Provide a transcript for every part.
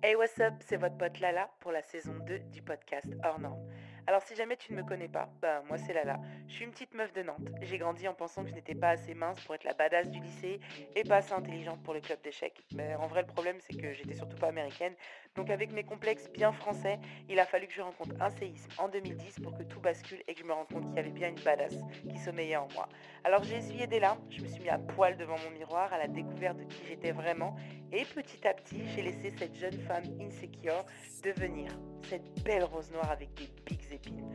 Hey what's up, c'est votre pote Lala pour la saison 2 du podcast Hors Norme. Alors si jamais tu ne me connais pas, bah moi c'est Lala. Je suis une petite meuf de Nantes. J'ai grandi en pensant que je n'étais pas assez mince pour être la badass du lycée et pas assez intelligente pour le club d'échecs. Mais en vrai le problème c'est que j'étais surtout pas américaine. Donc avec mes complexes bien français, il a fallu que je rencontre un séisme en 2010 pour que tout bascule et que je me rende compte qu'il y avait bien une badass qui sommeillait en moi. Alors j'ai essuyé des larmes, je me suis mis à poil devant mon miroir à la découverte de qui j'étais vraiment et petit à petit j'ai laissé cette jeune femme insecure devenir cette belle rose noire avec des pics épines.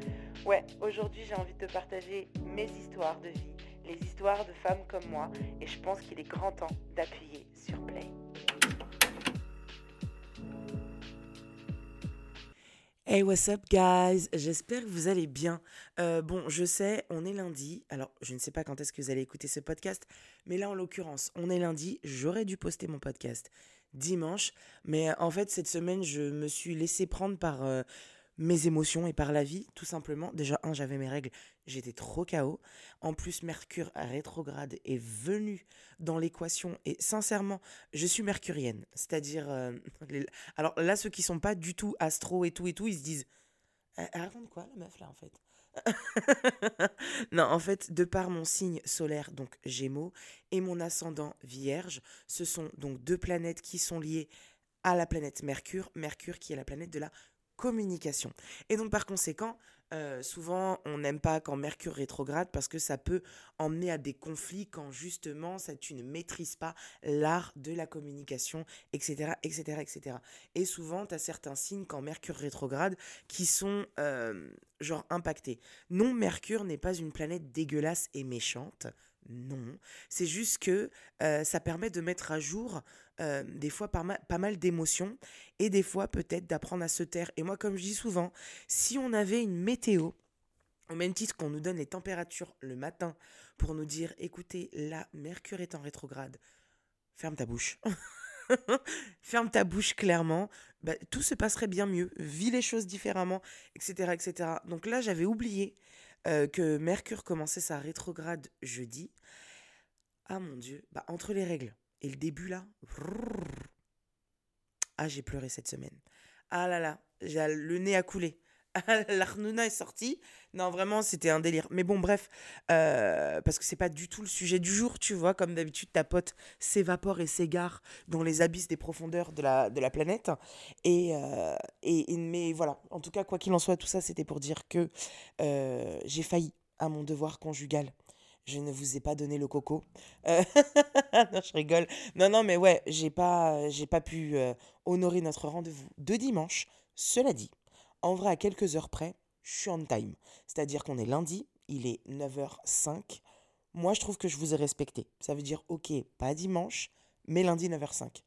Ouais, aujourd'hui j'ai envie de te partager mes histoires de vie, les histoires de femmes comme moi, et je pense qu'il est grand temps d'appuyer sur play. Hey, what's up, guys? J'espère que vous allez bien. Euh, bon, je sais, on est lundi. Alors, je ne sais pas quand est-ce que vous allez écouter ce podcast, mais là, en l'occurrence, on est lundi. J'aurais dû poster mon podcast dimanche. Mais en fait, cette semaine, je me suis laissé prendre par euh, mes émotions et par la vie, tout simplement. Déjà, un, j'avais mes règles, j'étais trop chaos. En plus, Mercure rétrograde est venu dans l'équation. Et sincèrement, je suis mercurienne. C'est-à-dire, euh, alors là, ceux qui sont pas du tout astro et tout et tout, ils se disent, elle raconte quoi la meuf là en fait? Non, en fait, de par mon signe solaire, donc Gémeaux, et mon ascendant Vierge, ce sont donc deux planètes qui sont liées à la planète Mercure, Mercure qui est la planète de la communication. Et donc par conséquent, euh, souvent on n'aime pas quand Mercure rétrograde parce que ça peut emmener à des conflits quand justement ça, tu ne maîtrises pas l'art de la communication, etc. etc., etc. Et souvent tu as certains signes quand Mercure rétrograde qui sont euh, genre impactés. Non, Mercure n'est pas une planète dégueulasse et méchante. Non, c'est juste que euh, ça permet de mettre à jour euh, des fois pas mal, d'émotions et des fois peut-être d'apprendre à se taire. Et moi, comme je dis souvent, si on avait une météo, au même titre qu'on nous donne les températures le matin pour nous dire, écoutez, là, Mercure est en rétrograde, ferme ta bouche. ferme ta bouche clairement, bah, tout se passerait bien mieux, vis les choses différemment, etc. etc. Donc là, j'avais oublié euh, que Mercure commençait sa rétrograde jeudi. Ah mon Dieu, bah, entre les règles et le début là, ah j'ai pleuré cette semaine. Ah là là, j'ai le nez à couler. L'Arnouna est sortie. Non, vraiment, c'était un délire. Mais bon, bref, euh, parce que c'est pas du tout le sujet du jour, tu vois. Comme d'habitude, ta pote s'évapore et s'égare dans les abysses des profondeurs de la, de la planète. Et, euh, et, mais voilà, en tout cas, quoi qu'il en soit, tout ça, c'était pour dire que euh, j'ai failli à mon devoir conjugal. Je ne vous ai pas donné le coco. non, je rigole. Non, non, mais ouais, j'ai pas, j'ai pas pu honorer notre rendez-vous de dimanche. Cela dit, en vrai, à quelques heures près, je suis on time. C'est-à-dire qu'on est lundi, il est 9h05. Moi, je trouve que je vous ai respecté. Ça veut dire, ok, pas dimanche, mais lundi 9h05.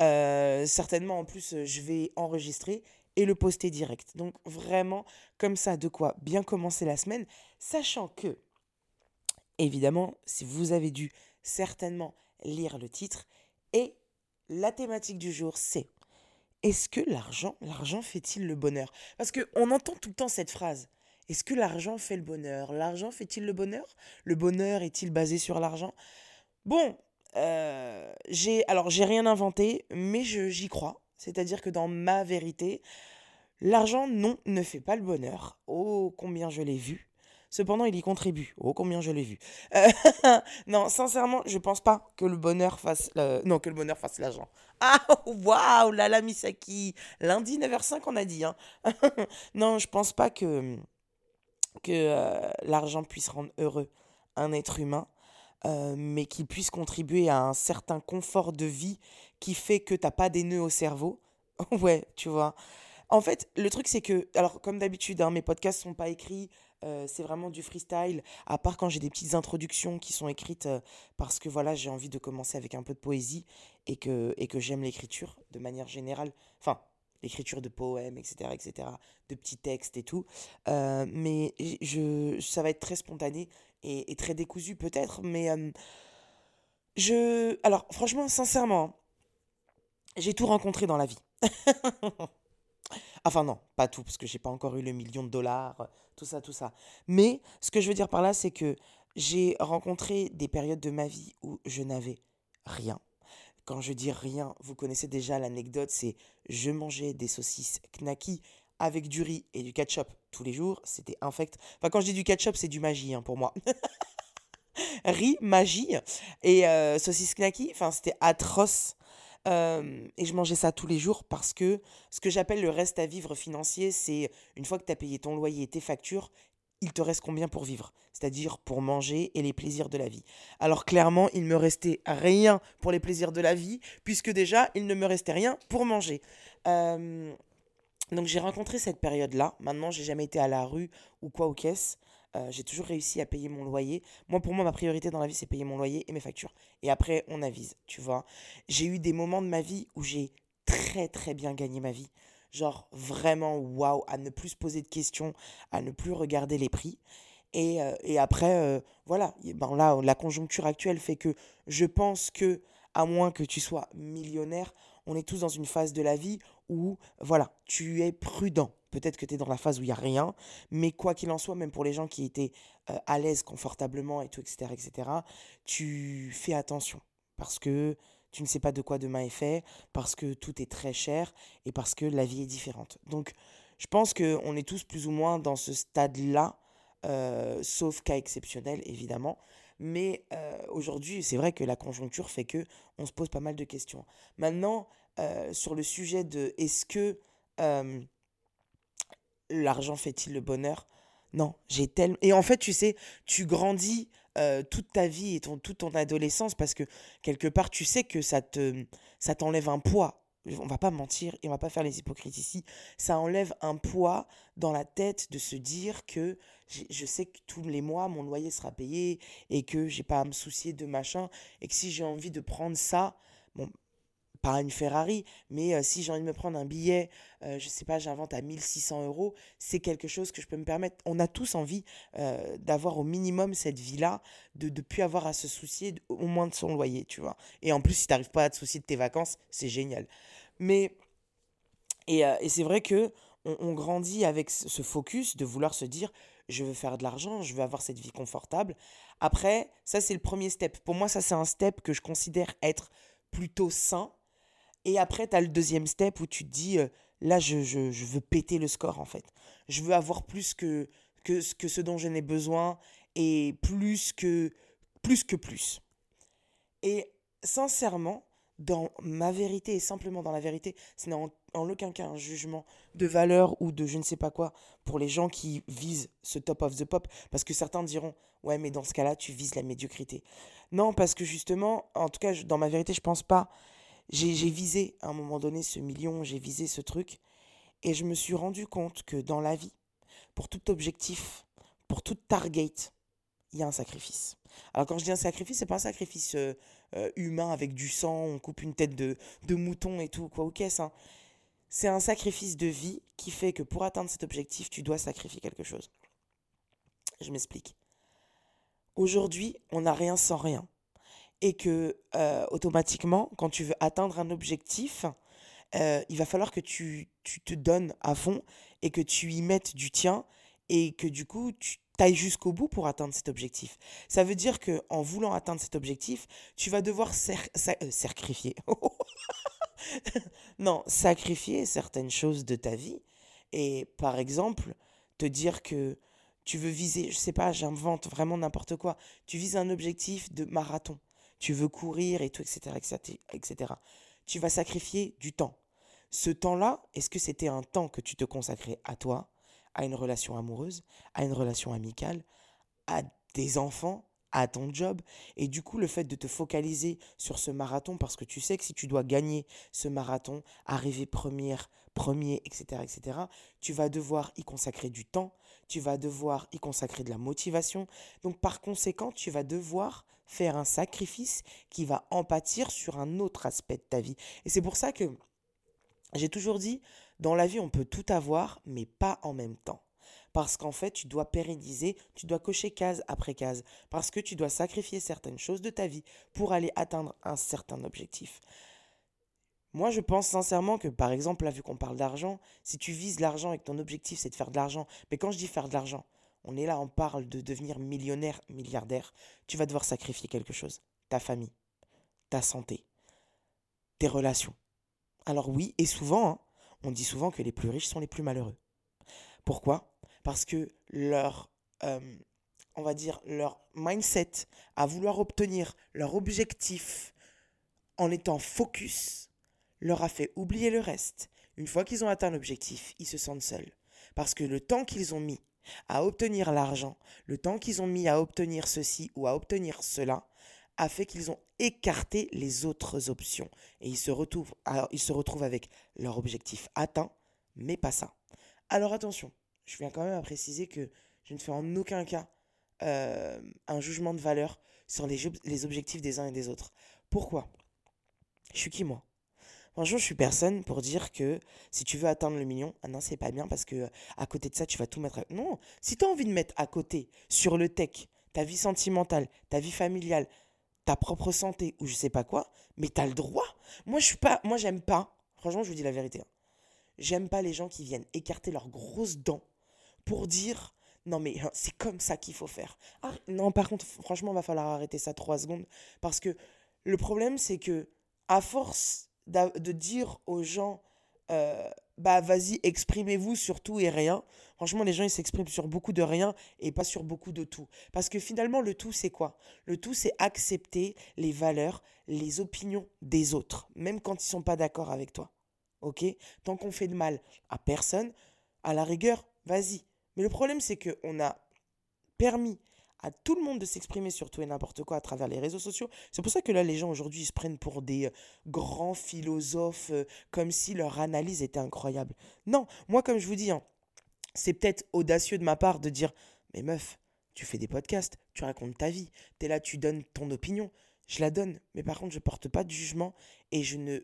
Euh, certainement, en plus, je vais enregistrer et le poster direct. Donc, vraiment, comme ça, de quoi bien commencer la semaine, sachant que, évidemment, si vous avez dû certainement lire le titre, et la thématique du jour, c'est est-ce que l'argent, l'argent fait-il le bonheur? Parce qu'on entend tout le temps cette phrase. Est-ce que l'argent fait le bonheur? L'argent fait-il le bonheur? Le bonheur est-il basé sur l'argent? Bon, euh, j'ai alors j'ai rien inventé, mais j'y crois. C'est-à-dire que dans ma vérité, l'argent, non, ne fait pas le bonheur. Oh, combien je l'ai vu. Cependant, il y contribue. Oh, combien je l'ai vu. Euh, non, sincèrement, je pense pas que le bonheur fasse... Non, que le bonheur fasse l'argent. Ah, waouh, la Misaki. Lundi 9h05, on a dit. Hein. non, je pense pas que, que euh, l'argent puisse rendre heureux un être humain. Euh, mais qu'il puisse contribuer à un certain confort de vie qui fait que t'as pas des nœuds au cerveau. ouais, tu vois. En fait, le truc, c'est que, alors, comme d'habitude, hein, mes podcasts sont pas écrits, euh, c'est vraiment du freestyle, à part quand j'ai des petites introductions qui sont écrites euh, parce que voilà, j'ai envie de commencer avec un peu de poésie et que, et que j'aime l'écriture de manière générale. Enfin, l'écriture de poèmes, etc., etc., de petits textes et tout. Euh, mais je, ça va être très spontané et, et très décousu peut-être, mais je... Alors, franchement, sincèrement, j'ai tout rencontré dans la vie. Enfin non, pas tout, parce que j'ai pas encore eu le million de dollars, tout ça, tout ça. Mais ce que je veux dire par là, c'est que j'ai rencontré des périodes de ma vie où je n'avais rien. Quand je dis rien, vous connaissez déjà l'anecdote, c'est je mangeais des saucisses knacky avec du riz et du ketchup tous les jours, c'était infect. Enfin, quand je dis du ketchup, c'est du magie hein, pour moi. riz, magie et euh, saucisses knacky, enfin, c'était atroce. Et je mangeais ça tous les jours parce que ce que j'appelle le reste à vivre financier, c'est une fois que tu as payé ton loyer et tes factures, il te reste combien pour vivre? C'est-à-dire pour manger et les plaisirs de la vie. Alors clairement, il me restait rien pour les plaisirs de la vie, puisque déjà, il ne me restait rien pour manger. Donc j'ai rencontré cette période-là. Maintenant, j'ai jamais été à la rue ou quoi aux caisses. Euh, j'ai toujours réussi à payer mon loyer. Moi, pour moi, ma priorité dans la vie, c'est payer mon loyer et mes factures. Et après, on avise, tu vois. J'ai eu des moments de ma vie où j'ai très, très bien gagné ma vie. Genre vraiment waouh, à ne plus se poser de questions, à ne plus regarder les prix. Et, euh, et après, euh, voilà, ben là, la conjoncture actuelle fait que je pense que, à moins que tu sois millionnaire, on est tous dans une phase de la vie où, voilà, tu es prudent. Peut-être que tu es dans la phase où il n'y a rien, mais quoi qu'il en soit, même pour les gens qui étaient euh, à l'aise confortablement et tout, etc., etc., tu fais attention. Parce que tu ne sais pas de quoi demain est fait, parce que tout est très cher et parce que la vie est différente. Donc, je pense qu'on est tous plus ou moins dans ce stade-là, euh, sauf cas exceptionnel, évidemment. Mais euh, aujourd'hui, c'est vrai que la conjoncture fait que on se pose pas mal de questions. Maintenant, sur le sujet de est-ce que l'argent fait-il le bonheur? Non, j'ai tellement... Et en fait, tu sais, tu grandis euh, toute ta vie et ton, toute ton adolescence parce que quelque part tu sais que ça te ça t'enlève un poids. On va pas mentir et on va pas faire les hypocrites ici. Ça enlève un poids dans la tête de se dire que je sais que tous les mois mon loyer sera payé et que j'ai pas à me soucier de machin et que si j'ai envie de prendre ça bon pas une Ferrari, mais euh, si j'ai envie de me prendre un billet, euh, je sais pas, j'invente à 1600 euros, c'est quelque chose que je peux me permettre. On a tous envie euh, d'avoir au minimum cette vie-là, de ne plus avoir à se soucier au moins de son loyer, tu vois. Et en plus, si tu n'arrives pas à te soucier de tes vacances, c'est génial. Mais, et, et c'est vrai que on, on grandit avec ce focus de vouloir se dire, je veux faire de l'argent, je veux avoir cette vie confortable. Après, ça c'est le premier step. Pour moi, ça c'est un step que je considère être plutôt sain et après, tu as le deuxième step où tu te dis, euh, là, je, veux péter le score, en fait. Je veux avoir plus que, que, que ce dont je n'ai besoin et plus que, plus que plus. Et sincèrement, dans ma vérité et simplement dans la vérité, ce n'est en, en, aucun cas un jugement de valeur ou de je ne sais pas quoi pour les gens qui visent ce top of the pop, parce que certains diront ouais mais dans ce cas-là tu vises la médiocrité. Non parce que justement, en tout cas dans ma vérité je pense pas j'ai visé à un moment donné ce million, j'ai visé ce truc, et je me suis rendu compte que dans la vie, pour tout objectif, pour toute target, il y a un sacrifice. Alors quand je dis un sacrifice, c'est pas un sacrifice euh, euh, humain avec du sang, on coupe une tête de, mouton et tout, quoi, ok, ça. C'est un sacrifice de vie qui fait que pour atteindre cet objectif, tu dois sacrifier quelque chose. Je m'explique. Aujourd'hui, on n'a rien sans rien et que euh, automatiquement, quand tu veux atteindre un objectif, euh, il va falloir que tu, tu, te donnes à fond et que tu y mettes du tien et que du coup, tu ailles jusqu'au bout pour atteindre cet objectif. Ça veut dire que en voulant atteindre cet objectif, tu vas devoir euh, sacrifier. non, sacrifier certaines choses de ta vie. Et par exemple, te dire que tu veux viser, je sais pas, j'invente vraiment n'importe quoi, tu vises un objectif de marathon tu veux courir et tout, etc., etc. Tu vas sacrifier du temps. Ce temps-là, est-ce que c'était un temps que tu te consacrais à toi, à une relation amoureuse, à une relation amicale, à des enfants, à ton job? Et du coup, le fait de te focaliser sur ce marathon, parce que tu sais que si tu dois gagner ce marathon, arriver première, premier, etc., etc., tu vas devoir y consacrer du temps, tu vas devoir y consacrer de la motivation. Donc par conséquent, tu vas devoir faire un sacrifice qui va en pâtir sur un autre aspect de ta vie. Et c'est pour ça que j'ai toujours dit, dans la vie, on peut tout avoir, mais pas en même temps. Parce qu'en fait, tu dois pérenniser, tu dois cocher case après case, parce que tu dois sacrifier certaines choses de ta vie pour aller atteindre un certain objectif. Moi, je pense sincèrement que, par exemple, là, vu qu'on parle d'argent, si tu vises l'argent et que ton objectif, c'est de faire de l'argent, mais quand je dis faire de l'argent, on est là, on parle de devenir millionnaire, milliardaire, tu vas devoir sacrifier quelque chose. Ta famille, ta santé, tes relations. Alors oui, et souvent, hein, on dit souvent que les plus riches sont les plus malheureux. Pourquoi? Parce que leur, euh, on va dire, leur mindset à vouloir obtenir leur objectif en étant focus leur a fait oublier le reste. Une fois qu'ils ont atteint l'objectif, ils se sentent seuls. Parce que le temps qu'ils ont mis à obtenir l'argent, le temps qu'ils ont mis à obtenir ceci ou à obtenir cela, a fait qu'ils ont écarté les autres options. Et ils se retrouvent, alors, ils se retrouvent avec leur objectif atteint, mais pas ça. Alors attention, je viens quand même à préciser que je ne fais en aucun cas euh, un jugement de valeur sur les, les objectifs des uns et des autres. Pourquoi? Je suis qui moi? Franchement, je suis personne pour dire que si tu veux atteindre le million, ah non, c'est pas bien parce que à côté de ça, tu vas tout mettre. Non, si tu as envie de mettre à côté sur le tech, ta vie sentimentale, ta vie familiale, ta propre santé ou je sais pas quoi, mais tu as le droit. Moi, je suis pas moi j'aime pas. Franchement, je vous dis la vérité. Hein. J'aime pas les gens qui viennent écarter leurs grosses dents pour dire non mais hein, c'est comme ça qu'il faut faire. Ah, non, par contre, franchement, va falloir arrêter ça trois secondes parce que le problème c'est que à force de dire aux gens euh, bah vas-y, exprimez-vous sur tout et rien. Franchement, les gens, ils s'expriment sur beaucoup de rien et pas sur beaucoup de tout. Parce que finalement, le tout, c'est quoi? Le tout, c'est accepter les valeurs, les opinions des autres, même quand ils sont pas d'accord avec toi. Ok? Tant qu'on fait de mal à personne, à la rigueur, vas-y. Mais le problème, c'est qu'on a permis à tout le monde de s'exprimer sur tout et n'importe quoi à travers les réseaux sociaux. C'est pour ça que là, les gens aujourd'hui se prennent pour des euh, grands philosophes, euh, comme si leur analyse était incroyable. Non, moi, comme je vous dis, hein, c'est peut-être audacieux de ma part de dire, mais meuf, tu fais des podcasts, tu racontes ta vie, tu es là, tu donnes ton opinion. Je la donne, mais par contre, je porte pas de jugement et je ne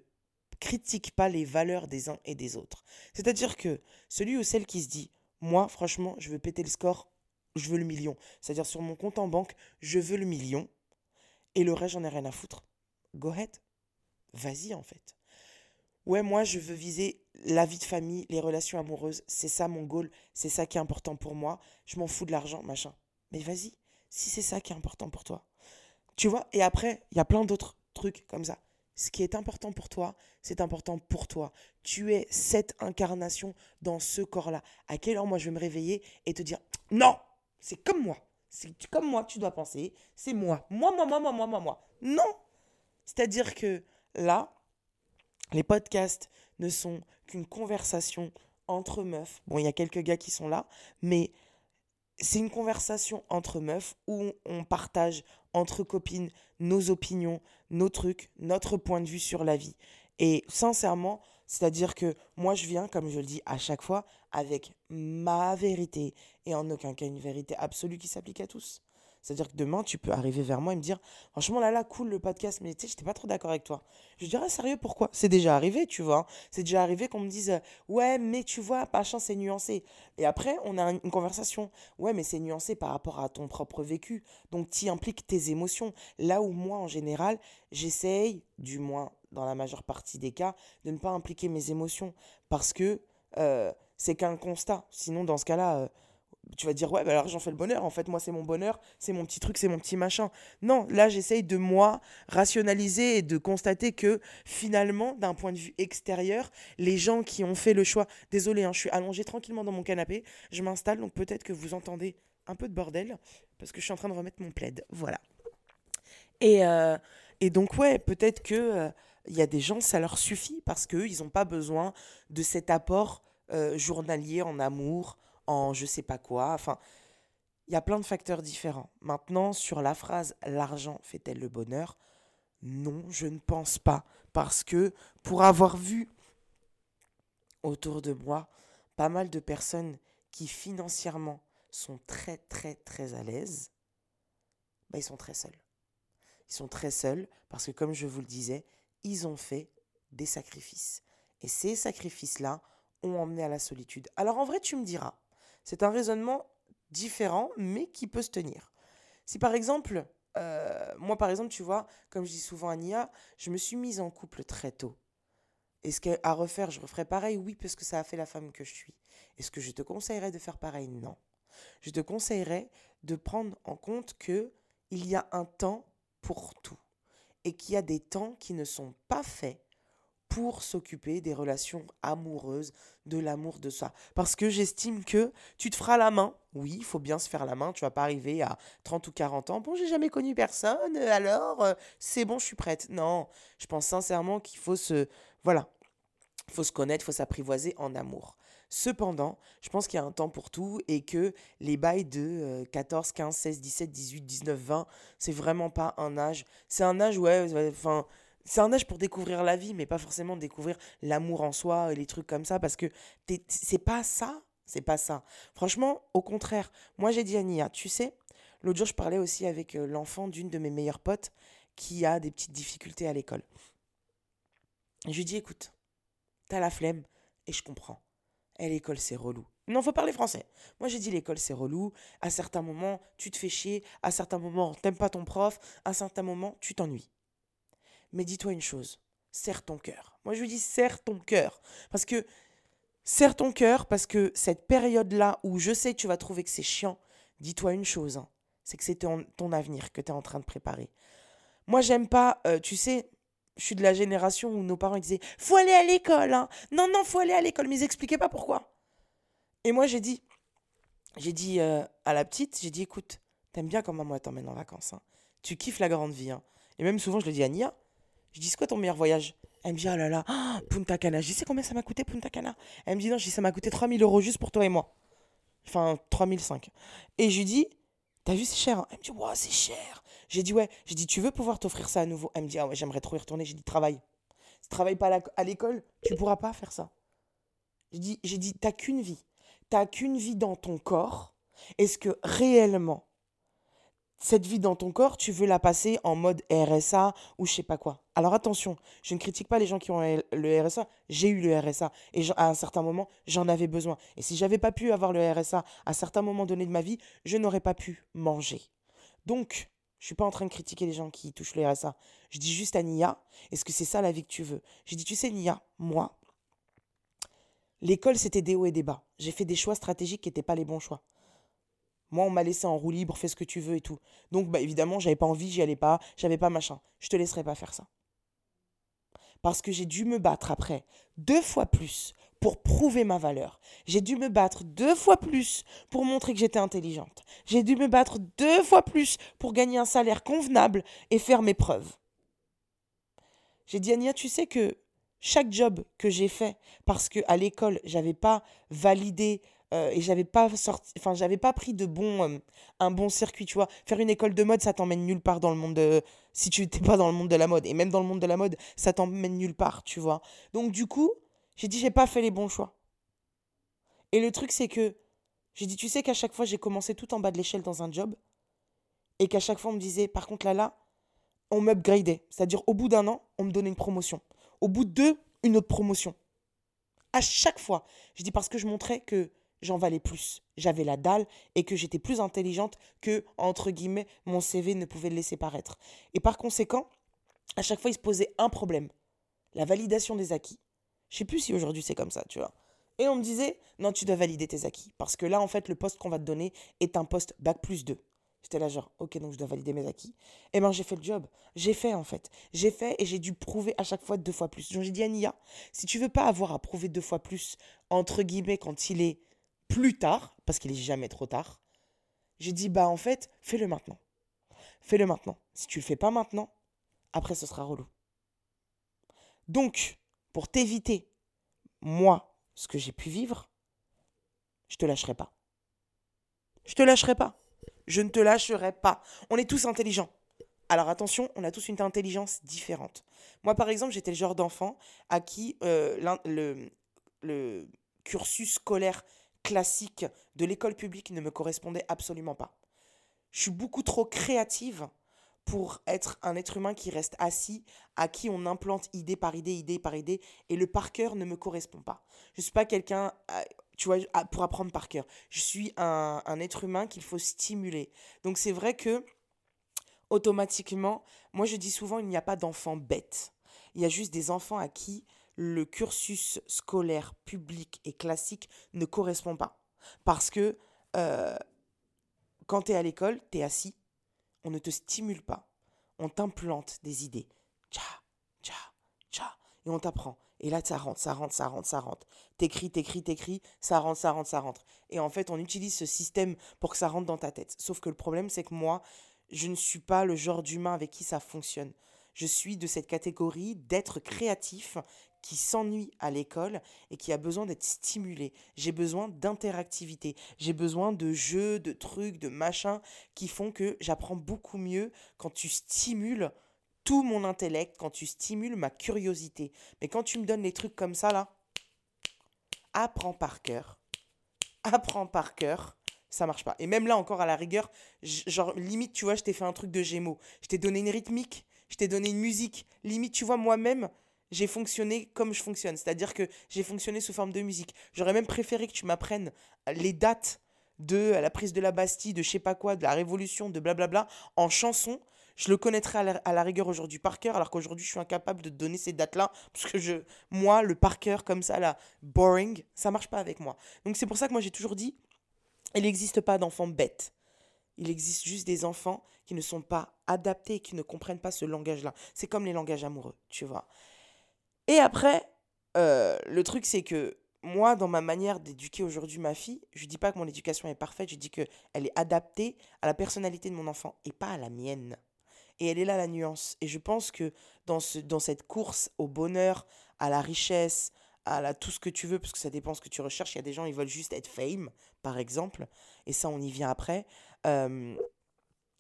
critique pas les valeurs des uns et des autres. C'est-à-dire que celui ou celle qui se dit, moi, franchement, je veux péter le score je veux le million. C'est-à-dire sur mon compte en banque, je veux le million. Et le reste, j'en ai rien à foutre. Go ahead. Vas-y, en fait. Ouais, moi, je veux viser la vie de famille, les relations amoureuses. C'est ça mon goal. C'est ça qui est important pour moi. Je m'en fous de l'argent, machin. Mais vas-y, si c'est ça qui est important pour toi. Tu vois? Et après, il y a plein d'autres trucs comme ça. Ce qui est important pour toi, c'est important pour toi. Tu es cette incarnation dans ce corps-là. À quelle heure moi je vais me réveiller et te dire non, c'est comme moi. C'est comme moi que tu dois penser. C'est moi. Moi, moi, moi, moi, moi, moi, moi. Non. C'est-à-dire que là, les podcasts ne sont qu'une conversation entre meufs. Bon, il y a quelques gars qui sont là, mais c'est une conversation entre meufs où on partage entre copines nos opinions, nos trucs, notre point de vue sur la vie. Et sincèrement, c'est-à-dire que moi, je viens, comme je le dis à chaque fois, avec ma vérité et en aucun cas une vérité absolue qui s'applique à tous. C'est-à-dire que demain, tu peux arriver vers moi et me dire Franchement, là, là, cool le podcast, mais tu sais, j'étais pas trop d'accord avec toi. Je dirais sérieux, pourquoi? C'est déjà arrivé, tu vois. C'est déjà arrivé qu'on me dise Ouais, mais tu vois, machin, c'est nuancé. Et après, on a une conversation Ouais, mais c'est nuancé par rapport à ton propre vécu. Donc, tu impliques tes émotions. Là où moi, en général, j'essaye, du moins dans la majeure partie des cas, de ne pas impliquer mes émotions. Parce que euh, c'est qu'un constat. Sinon, dans ce cas-là. Euh, tu vas dire ouais bah alors j'en fais le bonheur en fait moi c'est mon bonheur c'est mon petit truc c'est mon petit machin non là j'essaye de moi rationaliser et de constater que finalement d'un point de vue extérieur les gens qui ont fait le choix désolé hein, je suis allongé tranquillement dans mon canapé je m'installe donc peut-être que vous entendez un peu de bordel parce que je suis en train de remettre mon plaid voilà et, euh, et donc ouais peut-être que il y a des gens ça leur suffit parce qu'eux ils n'ont pas besoin de cet apport euh, journalier en amour en je sais pas quoi. Enfin, il y a plein de facteurs différents. Maintenant, sur la phrase l'argent fait-elle le bonheur? Non, je ne pense pas. Parce que pour avoir vu autour de moi pas mal de personnes qui financièrement sont très très très à l'aise, bah, ils sont très seuls. Ils sont très seuls parce que comme je vous le disais, ils ont fait des sacrifices. Et ces sacrifices-là ont emmené à la solitude. Alors en vrai, tu me diras, c'est un raisonnement différent, mais qui peut se tenir. Si par exemple, euh, moi par exemple, tu vois, comme je dis souvent à Nia, je me suis mise en couple très tôt. Est-ce qu'à refaire, je referais pareil Oui, parce que ça a fait la femme que je suis. Est-ce que je te conseillerais de faire pareil? Non. Je te conseillerais de prendre en compte que il y a un temps pour tout et qu'il y a des temps qui ne sont pas faits pour s'occuper des relations amoureuses, de l'amour de ça. Parce que j'estime que tu te feras la main. Oui, il faut bien se faire la main. Tu vas pas arriver à 30 ou 40 ans. Bon, j'ai jamais connu personne, alors euh, c'est bon, je suis prête. Non, je pense sincèrement qu'il faut se. Voilà. Il faut se connaître, faut s'apprivoiser en amour. Cependant, je pense qu'il y a un temps pour tout et que les bails de 14, 15, 16, 17, 18, 19, 20, c'est vraiment pas un âge. C'est un âge, ouais, enfin, c'est un âge pour découvrir la vie, mais pas forcément découvrir l'amour en soi et les trucs comme ça, parce que c'est pas ça, c'est pas ça. Franchement, au contraire, moi j'ai dit à Nia, tu sais, l'autre jour je parlais aussi avec euh, l'enfant d'une de mes meilleures potes qui a des petites difficultés à l'école. Je lui dis, écoute, t'as la flemme, et je comprends. Et l'école, c'est relou. Non, faut parler français. Moi, j'ai dit l'école, c'est relou. À certains moments, tu te fais chier. À certains moments, t'aimes pas ton prof. À certains moments, tu t'ennuies. Mais dis-toi une chose, serre ton cœur. Moi, je lui dis serre ton cœur. Parce que, serre ton cœur, parce que cette période-là où je sais que tu vas trouver que c'est chiant, dis-toi une chose, hein, c'est que c'est ton, avenir que tu es en train de préparer. Moi, j'aime pas, euh, tu sais, je suis de la génération où nos parents disaient Faut aller à l'école, hein. Non, non, faut aller à l'école. Mais ils expliquaient pas pourquoi. Et moi, j'ai dit, j'ai dit euh, à la petite, j'ai dit Écoute, t'aimes bien quand maman t'emmène en vacances. Hein. Tu kiffes la grande vie. Hein. Et même souvent, je le dis à Nia je dis, c'est quoi ton meilleur voyage? Elle me dit, oh là là, Punta Cana. Je dis, sais combien ça m'a coûté Punta Cana? Elle me dit, non, je dis, ça m'a coûté 3000 euros juste pour toi et moi. Enfin, 3005. Et je lui dis, t'as vu, c'est cher. Hein? Elle me dit, ouais, c'est cher. J'ai dit, ouais. J'ai dit, tu veux pouvoir t'offrir ça à nouveau? Elle me dit, ah ouais, j'aimerais trop y retourner. J'ai dit, travaille. Si tu travailles pas à l'école, tu pourras pas faire ça. J'ai dit, j'ai dit, t'as qu'une vie. T'as qu'une vie dans ton corps. Est-ce que réellement, cette vie dans ton corps, tu veux la passer en mode RSA ou je sais pas quoi? Alors attention, je ne critique pas les gens qui ont le RSA. J'ai eu le RSA et à un certain moment, j'en avais besoin. Et si j'avais pas pu avoir le RSA à certains moments donnés de ma vie, je n'aurais pas pu manger. Donc, je suis pas en train de critiquer les gens qui touchent le RSA. Je dis juste à Nia, est-ce que c'est ça la vie que tu veux? J'ai dit, tu sais Nia, moi, l'école c'était des hauts et des bas. J'ai fait des choix stratégiques qui n'étaient pas les bons choix. Moi, on m'a laissé en roue libre, fais ce que tu veux et tout. Donc, bah, évidemment, j'avais pas envie, j'y allais pas, j'avais pas machin. Je te laisserai pas faire ça. Parce que j'ai dû me battre après deux fois plus pour prouver ma valeur. J'ai dû me battre deux fois plus pour montrer que j'étais intelligente. J'ai dû me battre deux fois plus pour gagner un salaire convenable et faire mes preuves. J'ai dit à Nia, tu sais que chaque job que j'ai fait, parce qu'à l'école, j'avais pas validé euh, et j'avais pas sorti enfin j'avais pas pris de bon euh, un bon circuit tu vois faire une école de mode ça t'emmène nulle part dans le monde de si tu n'es pas dans le monde de la mode et même dans le monde de la mode ça t'emmène nulle part tu vois donc du coup j'ai dit j'ai pas fait les bons choix et le truc c'est que j'ai dit tu sais qu'à chaque fois j'ai commencé tout en bas de l'échelle dans un job et qu'à chaque fois on me disait par contre là là on m'upgradait c'est-à-dire au bout d'un an on me donnait une promotion au bout de deux une autre promotion à chaque fois je dis parce que je montrais que j'en valais plus. J'avais la dalle et que j'étais plus intelligente que, entre guillemets, mon CV ne pouvait le laisser paraître. Et par conséquent, à chaque fois, il se posait un problème. La validation des acquis. Je sais plus si aujourd'hui c'est comme ça, tu vois. Et on me disait, non, tu dois valider tes acquis. Parce que là, en fait, le poste qu'on va te donner est un poste bac plus 2. J'étais là genre, ok, donc je dois valider mes acquis. Et eh ben j'ai fait le job. J'ai fait en fait. J'ai fait et j'ai dû prouver à chaque fois deux fois plus. Donc j'ai dit à Nia, si tu veux pas avoir à prouver deux fois plus, entre guillemets, quand il est plus tard, parce qu'il est jamais trop tard, j'ai dit bah en fait, fais-le maintenant. Fais-le maintenant. Si tu le fais pas maintenant, après ce sera relou. Donc, pour t'éviter, moi, ce que j'ai pu vivre, je te lâcherai pas. Je te lâcherai pas. Je ne te lâcherai pas. On est tous intelligents. Alors attention, on a tous une intelligence différente. Moi, par exemple, j'étais le genre d'enfant à qui euh, le cursus scolaire classique de l'école publique ne me correspondait absolument pas. Je suis beaucoup trop créative pour être un être humain qui reste assis, à qui on implante idée par idée, idée par idée, et le par cœur ne me correspond pas. Je ne suis pas quelqu'un, euh, tu vois, pour apprendre par cœur. Je suis un, un être humain qu'il faut stimuler. Donc c'est vrai que, automatiquement, moi je dis souvent, il n'y a pas d'enfants bêtes. Il y a juste des enfants à qui le cursus scolaire public et classique ne correspond pas. Parce que euh, quand tu es à l'école, tu es assis, on ne te stimule pas, on t'implante des idées. Tcha, tcha, tcha. Et on t'apprend. Et là, ça rentre, ça rentre, ça rentre, ça rentre. T'écris, t'écris, t'écris, ça rentre, ça rentre, ça rentre. Et en fait, on utilise ce système pour que ça rentre dans ta tête. Sauf que le problème, c'est que moi, je ne suis pas le genre d'humain avec qui ça fonctionne. Je suis de cette catégorie d'être créatif qui s'ennuie à l'école et qui a besoin d'être stimulé. J'ai besoin d'interactivité. J'ai besoin de jeux, de trucs, de machins qui font que j'apprends beaucoup mieux quand tu stimules tout mon intellect, quand tu stimules ma curiosité. Mais quand tu me donnes les trucs comme ça, là, apprends par cœur. Apprends par cœur. Ça marche pas. Et même là, encore à la rigueur, genre, limite, tu vois, je t'ai fait un truc de gémeaux. Je t'ai donné une rythmique, je t'ai donné une musique. Limite, tu vois, moi-même, j'ai fonctionné comme je fonctionne. C'est-à-dire que j'ai fonctionné sous forme de musique. J'aurais même préféré que tu m'apprennes les dates de la prise de la Bastille, de je sais pas quoi, de la Révolution, de blablabla, en chanson je le connaîtrais à la, rigueur aujourd'hui par cœur, alors qu'aujourd'hui je suis incapable de donner ces dates-là, parce que je, moi, le par cœur comme ça, là, boring, ça marche pas avec moi. Donc c'est pour ça que moi j'ai toujours dit, il n'existe pas d'enfants bêtes. Il existe juste des enfants qui ne sont pas adaptés, qui ne comprennent pas ce langage-là. C'est comme les langages amoureux, tu vois. Et après, euh, le truc c'est que moi, dans ma manière d'éduquer aujourd'hui ma fille, je dis pas que mon éducation est parfaite, je dis qu'elle est adaptée à la personnalité de mon enfant et pas à la mienne. Et elle est là la nuance. Et je pense que dans, ce, dans cette course au bonheur, à la richesse, à la, tout ce que tu veux, parce que ça dépend ce que tu recherches. Il y a des gens, ils veulent juste être fame, par exemple. Et ça, on y vient après. Euh,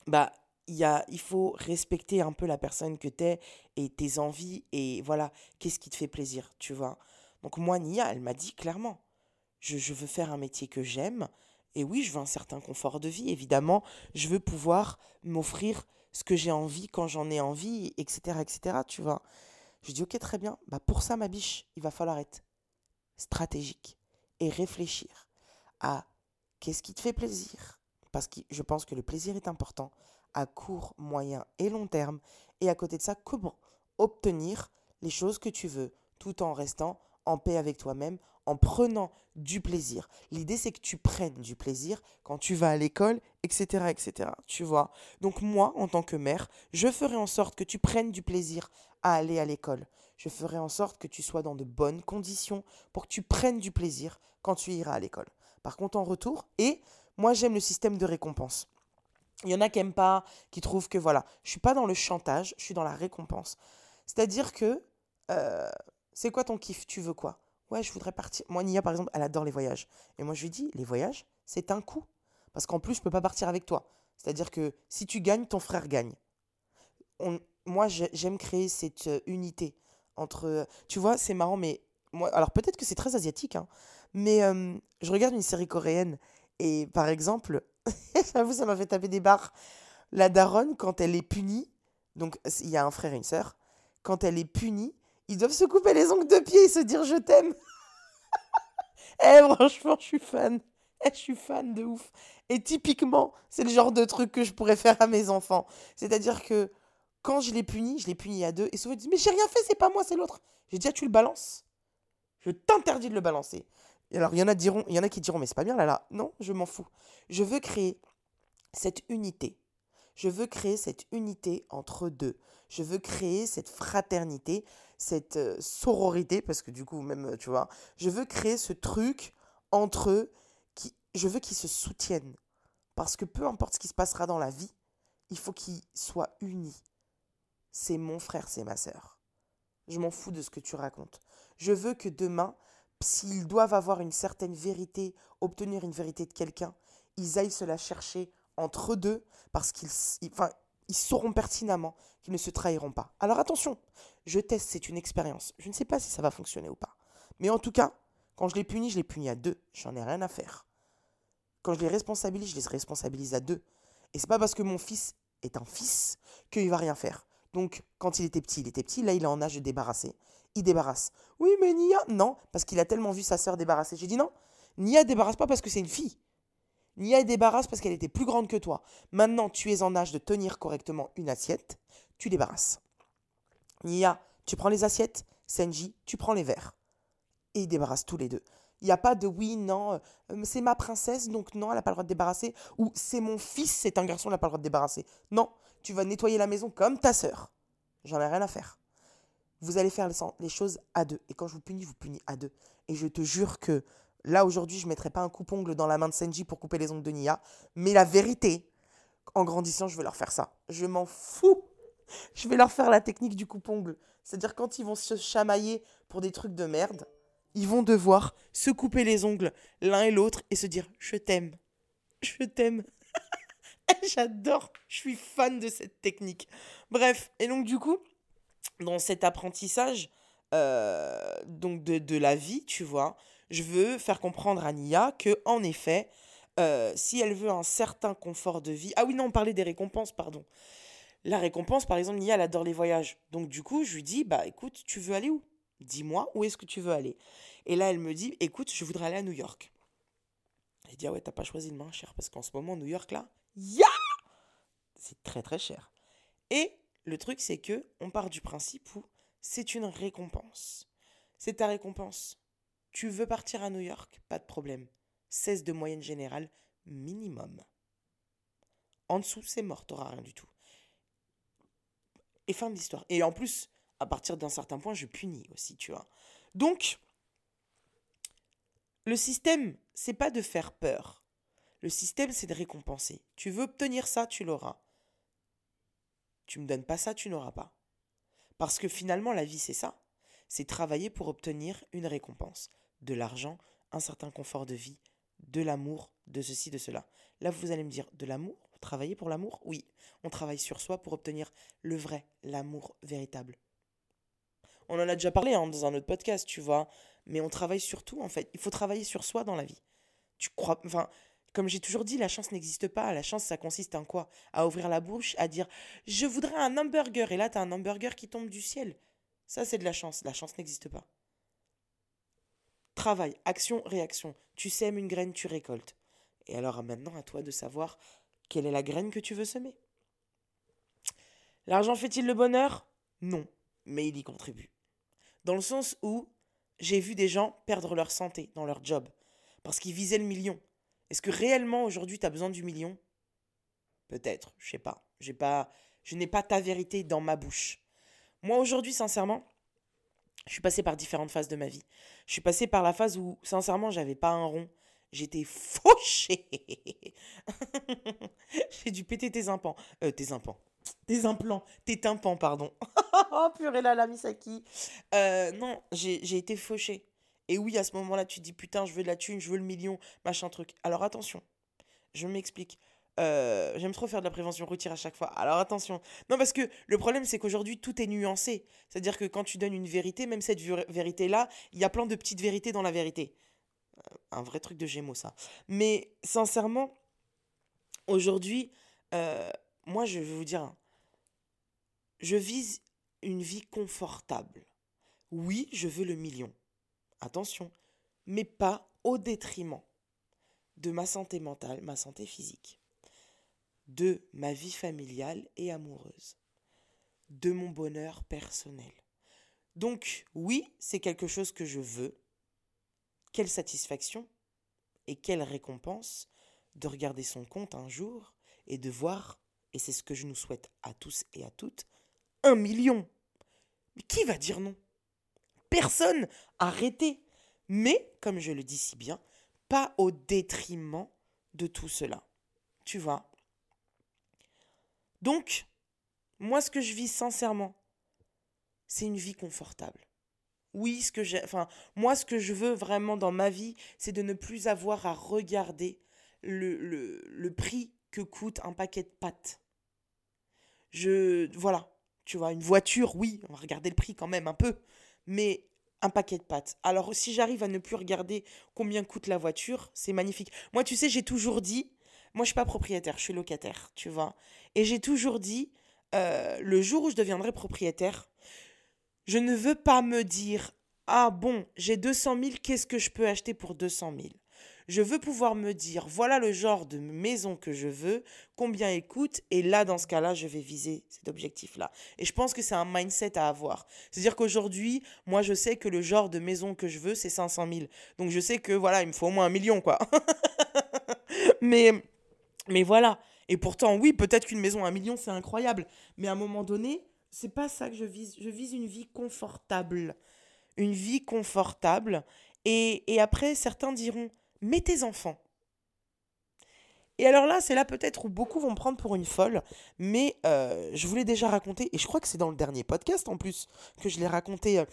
bah, il, y a, il faut respecter un peu la personne que tu es et tes envies. Et voilà, qu'est-ce qui te fait plaisir, tu vois. Donc moi, Nia, elle m'a dit clairement, je, je veux faire un métier que j'aime. Et oui, je veux un certain confort de vie, évidemment. Je veux pouvoir m'offrir ce que j'ai envie quand j'en ai envie, etc., etc., tu vois. Je dis, ok, très bien, bah pour ça, ma biche, il va falloir être stratégique et réfléchir à qu'est-ce qui te fait plaisir, parce que je pense que le plaisir est important à court, moyen et long terme, et à côté de ça, comment obtenir les choses que tu veux, tout en restant en paix avec toi-même, en prenant du plaisir. L'idée, c'est que tu prennes du plaisir quand tu vas à l'école, etc., etc. Tu vois? Donc moi, en tant que mère, je ferai en sorte que tu prennes du plaisir à aller à l'école. Je ferai en sorte que tu sois dans de bonnes conditions pour que tu prennes du plaisir quand tu iras à l'école. Par contre, en retour, et moi, j'aime le système de récompense. Il y en a qui n'aiment pas, qui trouvent que voilà, je suis pas dans le chantage, je suis dans la récompense. C'est-à-dire que, euh, c'est quoi ton kiff? Tu veux quoi? Ouais, je voudrais partir. Moi, Nia, par exemple, elle adore les voyages. Et moi, je lui dis, les voyages, c'est un coût. Parce qu'en plus, je ne peux pas partir avec toi. C'est-à-dire que si tu gagnes, ton frère gagne. Moi, j'aime créer cette euh, unité entre. Euh, tu vois, c'est marrant, mais. Moi, alors peut-être que c'est très asiatique, hein, mais je regarde une série coréenne et par exemple, j'avoue, ça m'a fait taper des barres. La daronne, quand elle est punie, donc il y a un frère et une sœur, quand elle est punie, ils doivent se couper les ongles de pied et se dire je t'aime. eh, franchement, je suis fan. Eh, je suis fan de ouf. Et typiquement, c'est le genre de truc que je pourrais faire à mes enfants. C'est-à-dire que quand je les punis, je les punis à deux. Et souvent, ils disent Mais j'ai rien fait, c'est pas moi, c'est l'autre. J'ai dit ah, Tu le balances? Je t'interdis de le balancer. Alors, il y, en a qui diront Mais c'est pas bien là là. Non, je m'en fous. Je veux créer cette unité. Je veux créer cette unité entre deux. Je veux créer cette fraternité cette euh, sororité, parce que du coup, même, tu vois, je veux créer ce truc entre eux, qui, je veux qu'ils se soutiennent. Parce que peu importe ce qui se passera dans la vie, il faut qu'ils soient unis. C'est mon frère, c'est ma sœur. Je m'en fous de ce que tu racontes. Je veux que demain, s'ils doivent avoir une certaine vérité, obtenir une vérité de quelqu'un, ils aillent se la chercher entre eux deux, parce qu'ils sauront pertinemment qu'ils ne se trahiront pas. Alors attention, je teste, c'est une expérience. Je ne sais pas si ça va fonctionner ou pas. Mais en tout cas, quand je les punis, je les punis à deux. J'en ai rien à faire. Quand je les responsabilise, je les responsabilise à deux. Et c'est pas parce que mon fils est un fils qu'il va rien faire. Donc, quand il était petit, il était petit, là, il est en âge de débarrasser. Il débarrasse. Oui, mais Nia, non, parce qu'il a tellement vu sa sœur débarrasser. J'ai dit non, Nia débarrasse pas parce que c'est une fille. Nia débarrasse parce qu'elle était plus grande que toi. Maintenant, tu es en âge de tenir correctement une assiette, tu débarrasses. Nia, tu prends les assiettes, Senji, tu prends les verres. Et ils débarrassent tous les deux. Il n'y a pas de oui, non, euh, c'est ma princesse, donc non, elle n'a pas le droit de débarrasser. Ou c'est mon fils, c'est un garçon, elle n'a pas le droit de débarrasser. Non, tu vas nettoyer la maison comme ta sœur. J'en ai rien à faire. Vous allez faire les choses à deux. Et quand je vous punis, vous punis à deux. Et je te jure que là, aujourd'hui, je ne mettrai pas un coupe-ongle dans la main de Senji pour couper les ongles de Nia. Mais la vérité, en grandissant, je vais leur faire ça. Je m'en fous. Je vais leur faire la technique du coupe-ongle. C'est-à-dire quand ils vont se chamailler pour des trucs de merde, ils vont devoir se couper les ongles l'un et l'autre et se dire je t'aime. Je t'aime. J'adore. Je suis fan de cette technique. Bref, et donc du coup, dans cet apprentissage euh, donc de, la vie, tu vois, je veux faire comprendre à Nia que en effet, euh, si elle veut un certain confort de vie. Ah oui, non, on parlait des récompenses, pardon. La récompense, par exemple, Nia, elle adore les voyages. Donc, du coup, je lui dis, bah écoute, tu veux aller où? Dis-moi, où est-ce que tu veux aller? Et là, elle me dit, écoute, je voudrais aller à New York. Elle dit, ah ouais, t'as pas choisi le moins cher, parce qu'en ce moment, New York, là, ya C'est très très cher. Et le truc, c'est que on part du principe où c'est une récompense. C'est ta récompense. Tu veux partir à New York Pas de problème. 16 de moyenne générale minimum. En dessous, c'est mort, t'auras rien du tout. Et fin de l'histoire. Et en plus, à partir d'un certain point, je punis aussi, tu vois. Donc, le système, c'est pas de faire peur. Le système, c'est de récompenser. Tu veux obtenir ça, tu l'auras. Tu me donnes pas ça, tu n'auras pas. Parce que finalement, la vie, c'est ça. C'est travailler pour obtenir une récompense. De l'argent, un certain confort de vie, de l'amour, de ceci, de cela. Là, vous allez me dire, de l'amour? Travailler pour l'amour? Oui. On travaille sur soi pour obtenir le vrai, l'amour véritable. On en a déjà parlé hein, dans un autre podcast, tu vois. Mais on travaille sur tout, en fait. Il faut travailler sur soi dans la vie. Tu crois. Enfin, comme j'ai toujours dit, la chance n'existe pas. La chance, ça consiste en quoi? À ouvrir la bouche, à dire Je voudrais un hamburger. Et là, tu as un hamburger qui tombe du ciel. Ça, c'est de la chance. La chance n'existe pas. Travail, action, réaction. Tu sèmes une graine, tu récoltes. Et alors maintenant, à toi de savoir quelle est la graine que tu veux semer. L'argent fait-il le bonheur? Non, mais il y contribue. Dans le sens où j'ai vu des gens perdre leur santé dans leur job parce qu'ils visaient le million. Est-ce que réellement aujourd'hui tu as besoin du million? Peut-être, je sais pas. J'ai pas je n'ai pas ta vérité dans ma bouche. Moi aujourd'hui sincèrement, je suis passé par différentes phases de ma vie. Je suis passé par la phase où sincèrement, j'avais pas un rond, j'étais fauché. J'ai dû péter tes implants, euh, tes implants. Tes implants, tes tympans, pardon. oh purée là, la Misaki. Euh, non, j'ai été fauché. Et oui, à ce moment-là, tu te dis putain, je veux de la thune, je veux le million, machin truc. Alors attention, je m'explique. Euh, j'aime trop faire de la prévention routière à chaque fois. Alors attention. Non, parce que le problème, c'est qu'aujourd'hui, tout est nuancé. C'est-à-dire que quand tu donnes une vérité, même cette vérité-là, il y a plein de petites vérités dans la vérité. Euh, un vrai truc de gémeaux, ça. Mais sincèrement, aujourd'hui, euh, moi, je vais vous dire, je vise une vie confortable. Oui, je veux le million attention, mais pas au détriment de ma santé mentale, ma santé physique, de ma vie familiale et amoureuse, de mon bonheur personnel. Donc oui, c'est quelque chose que je veux. Quelle satisfaction et quelle récompense de regarder son compte un jour et de voir, et c'est ce que je nous souhaite à tous et à toutes, un million. Mais qui va dire non? Personne. Arrêtez. Mais, comme je le dis si bien, pas au détriment de tout cela. Tu vois Donc, moi, ce que je vis sincèrement, c'est une vie confortable. Oui, ce que j'ai, enfin, moi, ce que je veux vraiment dans ma vie, c'est de ne plus avoir à regarder le, le, le prix que coûte un paquet de pâtes. Je, voilà, tu vois, une voiture, oui, on va regarder le prix quand même un peu, mais un paquet de pâtes. Alors si j'arrive à ne plus regarder combien coûte la voiture, c'est magnifique. Moi, tu sais, j'ai toujours dit, moi je suis pas propriétaire, je suis locataire, tu vois. Et j'ai toujours dit, euh, le jour où je deviendrai propriétaire, je ne veux pas me dire, ah bon, j'ai 200 000, qu'est-ce que je peux acheter pour 200 000 je veux pouvoir me dire, voilà le genre de maison que je veux, combien elle coûte, et là, dans ce cas-là, je vais viser cet objectif-là. Et je pense que c'est un mindset à avoir. C'est-à-dire qu'aujourd'hui, moi, je sais que le genre de maison que je veux, c'est 500 000. Donc, je sais que, voilà, il me faut au moins un million, quoi. mais, mais voilà. Et pourtant, oui, peut-être qu'une maison à un million, c'est incroyable. Mais à un moment donné, c'est pas ça que je vise. Je vise une vie confortable. Une vie confortable. Et, et après, certains diront, mais tes enfants. Et alors là, c'est là peut-être où beaucoup vont me prendre pour une folle, mais euh, je vous l'ai déjà raconté, et je crois que c'est dans le dernier podcast en plus que je l'ai raconté. Euh,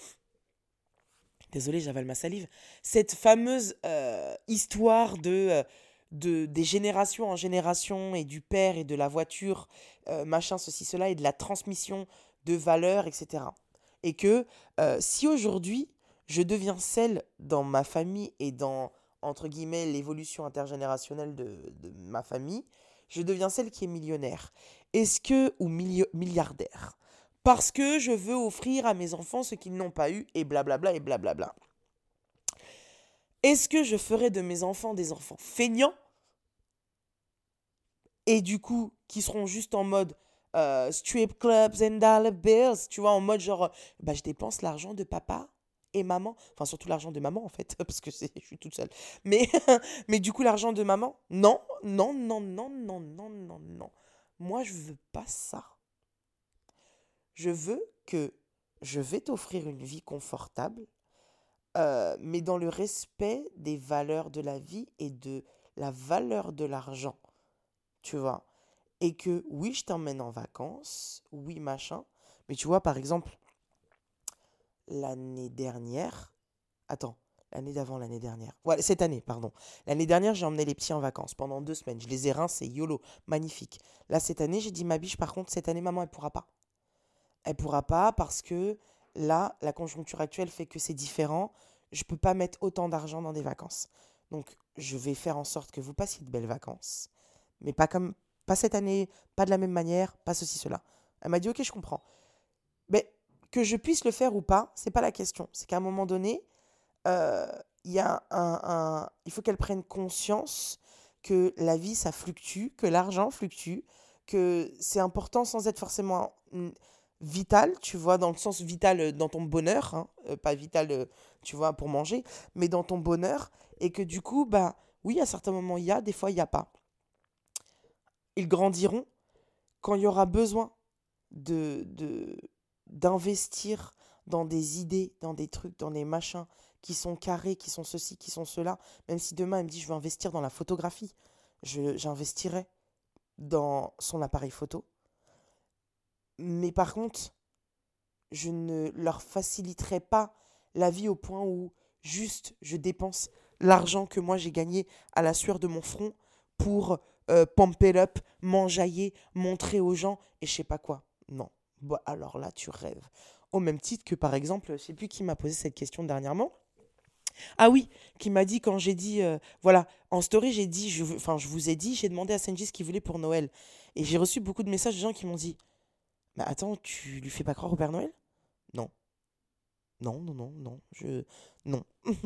désolé, j'avale ma salive. Cette fameuse euh, histoire de, de, des générations en génération et du père et de la voiture, machin, ceci, cela, et de la transmission de valeurs, etc. Et que si aujourd'hui je deviens celle dans ma famille et dans entre guillemets, l'évolution intergénérationnelle de, ma famille, je deviens celle qui est millionnaire. Est-ce que, ou milliardaire? Parce que je veux offrir à mes enfants ce qu'ils n'ont pas eu, et blablabla, et blablabla. Est-ce que je ferai de mes enfants des enfants feignants? Et du coup, qui seront juste en mode euh, strip clubs and dollar bills, tu vois, en mode genre, bah, je dépense l'argent de papa et maman, enfin surtout l'argent de maman en fait, parce que je suis toute seule. Mais, mais du coup, l'argent de maman, non, non, non, non, non, non, non, non. Moi, je veux pas ça. Je veux que je vais t'offrir une vie confortable, euh, mais dans le respect des valeurs de la vie et de la valeur de l'argent. Tu vois Et que oui, je t'emmène en vacances, oui, machin. Mais tu vois, par exemple, l'année dernière. Attends, l'année d'avant, l'année dernière. Voilà, cette année, pardon. L'année dernière, j'ai emmené les petits en vacances pendant deux semaines. Je les ai rincés, YOLO, magnifique. Là, cette année, j'ai dit, ma biche, par contre, cette année, maman, elle pourra pas. Elle pourra pas parce que là, la conjoncture actuelle fait que c'est différent. Je peux pas mettre autant d'argent dans des vacances. Donc, je vais faire en sorte que vous passiez de belles vacances. Mais pas comme, pas cette année, pas de la même manière, pas ceci, cela. Elle m'a dit, ok, je comprends. Que je puisse le faire ou pas, c'est pas la question. C'est qu'à un moment donné, euh, y a un, il faut qu'elle prenne conscience que la vie, ça fluctue, que l'argent fluctue, que c'est important sans être forcément vital, tu vois, dans le sens vital euh, dans ton bonheur, hein, euh, pas vital, tu vois, pour manger, mais dans ton bonheur, et que du coup, bah oui, à certains moments, il y a, des fois, il n'y a pas. Ils grandiront quand il y aura besoin de, de, d'investir dans des idées, dans des trucs, dans des machins qui sont carrés, qui sont ceci, qui sont cela. Même si demain elle me dit je veux investir dans la photographie, j'investirai dans son appareil photo. Mais par contre, je ne leur faciliterai pas la vie au point où juste je dépense l'argent que moi j'ai gagné à la sueur de mon front pour euh, up, m'enjailler, montrer aux gens et je sais pas quoi. Non. Bah, alors là, tu rêves. Au même titre que, par exemple, je sais plus qui m'a posé cette question dernièrement. Ah oui, qui m'a dit quand j'ai dit, euh, voilà, en story, j'ai dit, enfin, je vous ai dit, j'ai demandé à Sanji ce qu'il voulait pour Noël. Et j'ai reçu beaucoup de messages de gens qui m'ont dit, mais attends, tu lui fais pas croire au Père Noël? Non. Non, non, non, non, je... Non.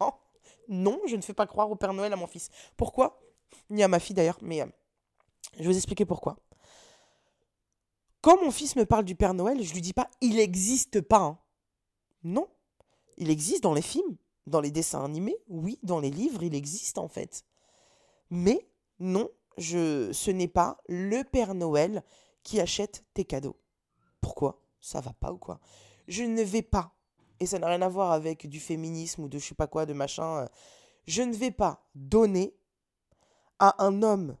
non. Non, je ne fais pas croire au Père Noël à mon fils. Pourquoi? Ni à ma fille d'ailleurs, mais euh, je vais vous expliquer pourquoi. Quand mon fils me parle du Père Noël, je lui dis pas il n'existe pas. Hein. Non. Il existe dans les films, dans les dessins animés, oui, dans les livres, il existe en fait. Mais non, je, ce n'est pas le Père Noël qui achète tes cadeaux. Pourquoi? Ça va pas ou quoi? Je ne vais pas, et ça n'a rien à voir avec du féminisme ou de je sais pas quoi, de machin, euh, je ne vais pas donner à un homme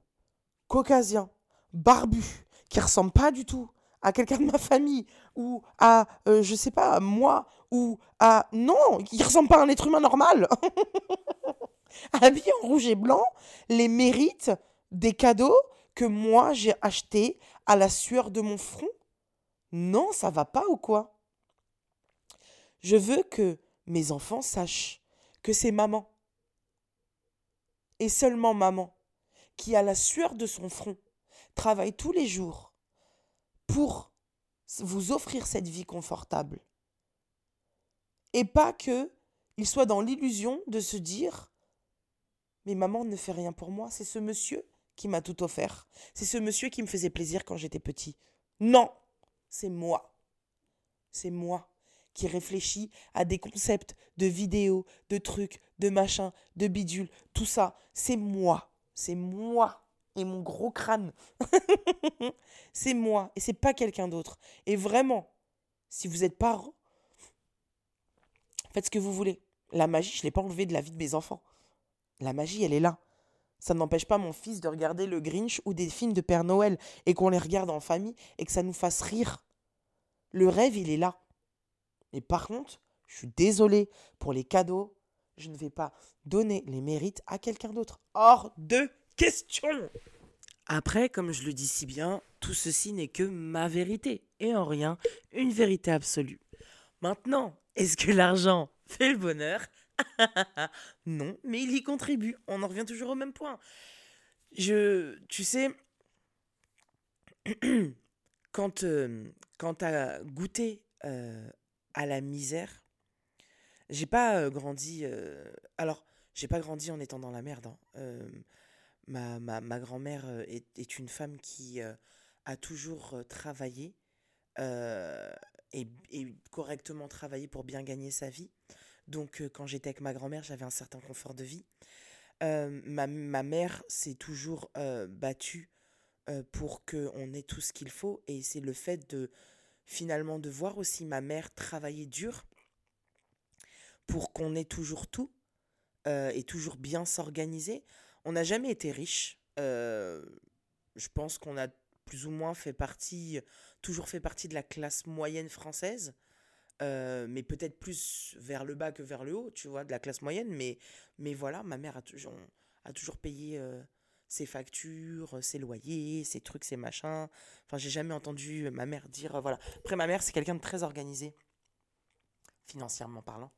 caucasien, barbu, qui ressemble pas du tout à quelqu'un de ma famille ou à, euh, je sais pas, moi ou à... Non, il ressemble pas à un être humain normal. Habillé en rouge et blanc, les mérites des cadeaux que moi j'ai achetés à la sueur de mon front. Non, ça va pas ou quoi? Je veux que mes enfants sachent que c'est maman et seulement maman qui, à la sueur de son front, travaille tous les jours pour vous offrir cette vie confortable. Et pas que il soit dans l'illusion de se dire Mais maman ne fait rien pour moi, c'est ce monsieur qui m'a tout offert. C'est ce monsieur qui me faisait plaisir quand j'étais petit. Non, c'est moi. C'est moi qui réfléchis à des concepts de vidéos, de trucs, de machins, de bidules, tout ça. C'est moi. C'est moi et mon gros crâne. c'est moi et c'est pas quelqu'un d'autre. Et vraiment, si vous êtes parent, faites ce que vous voulez. La magie, je l'ai pas enlevée de la vie de mes enfants. La magie, elle est là. Ça n'empêche pas mon fils de regarder le Grinch ou des films de Père Noël et qu'on les regarde en famille et que ça nous fasse rire. Le rêve, il est là. Mais par contre, je suis désolé pour les cadeaux. Je ne vais pas donner les mérites à quelqu'un d'autre. Hors de question. Après, comme je le dis si bien, tout ceci n'est que ma vérité et en rien une vérité absolue. Maintenant, est-ce que l'argent fait le bonheur? Non, mais il y contribue. On en revient toujours au même point. Je, tu sais, quand, euh, quand tu goûté euh, à la misère, j'ai pas euh, grandi. alors, j'ai pas grandi en étant dans la merde. Hein. Ma, ma, ma grand-mère est, est, une femme qui a toujours travaillé et, et, correctement travaillé pour bien gagner sa vie. Donc, quand j'étais avec ma grand-mère, j'avais un certain confort de vie. ma, ma, mère s'est toujours battue pour qu'on ait tout ce qu'il faut. Et c'est le fait de finalement de voir aussi ma mère travailler dur pour qu'on ait toujours tout et toujours bien s'organiser. On n'a jamais été riche. je pense qu'on a plus ou moins fait partie, toujours fait partie de la classe moyenne française. mais peut-être plus vers le bas que vers le haut, tu vois, de la classe moyenne. Mais, mais voilà, ma mère a, toujours, payé ses factures, ses loyers, ses trucs, ses machins. Enfin, j'ai jamais entendu ma mère dire, voilà. Après, ma mère, c'est quelqu'un de très organisé, financièrement parlant.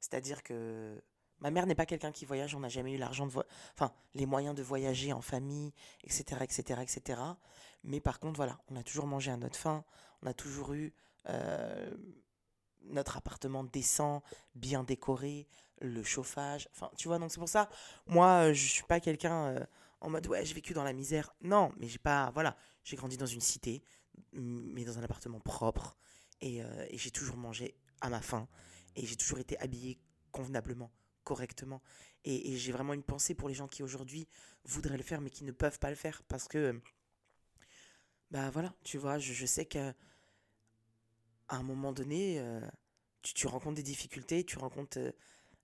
C'est-à-dire que ma mère n'est pas quelqu'un qui voyage, on n'a jamais eu l'argent de enfin les moyens de voyager en famille, etc., etc., etc. Mais par contre, voilà, on a toujours mangé à notre faim, on a toujours eu euh, notre appartement décent, bien décoré, le chauffage. Enfin, tu vois, donc c'est pour ça, moi, je suis pas quelqu'un euh, en mode ouais, j'ai vécu dans la misère. Non, mais j'ai pas, voilà, j'ai grandi dans une cité, mais dans un appartement propre, et, euh, et j'ai toujours mangé à ma faim, et j'ai toujours été habillé convenablement correctement. Et, j'ai vraiment une pensée pour les gens qui aujourd'hui voudraient le faire mais qui ne peuvent pas le faire parce que, bah voilà, tu vois, je, sais qu'à un moment donné, euh, tu, rencontres des difficultés, tu rencontres euh,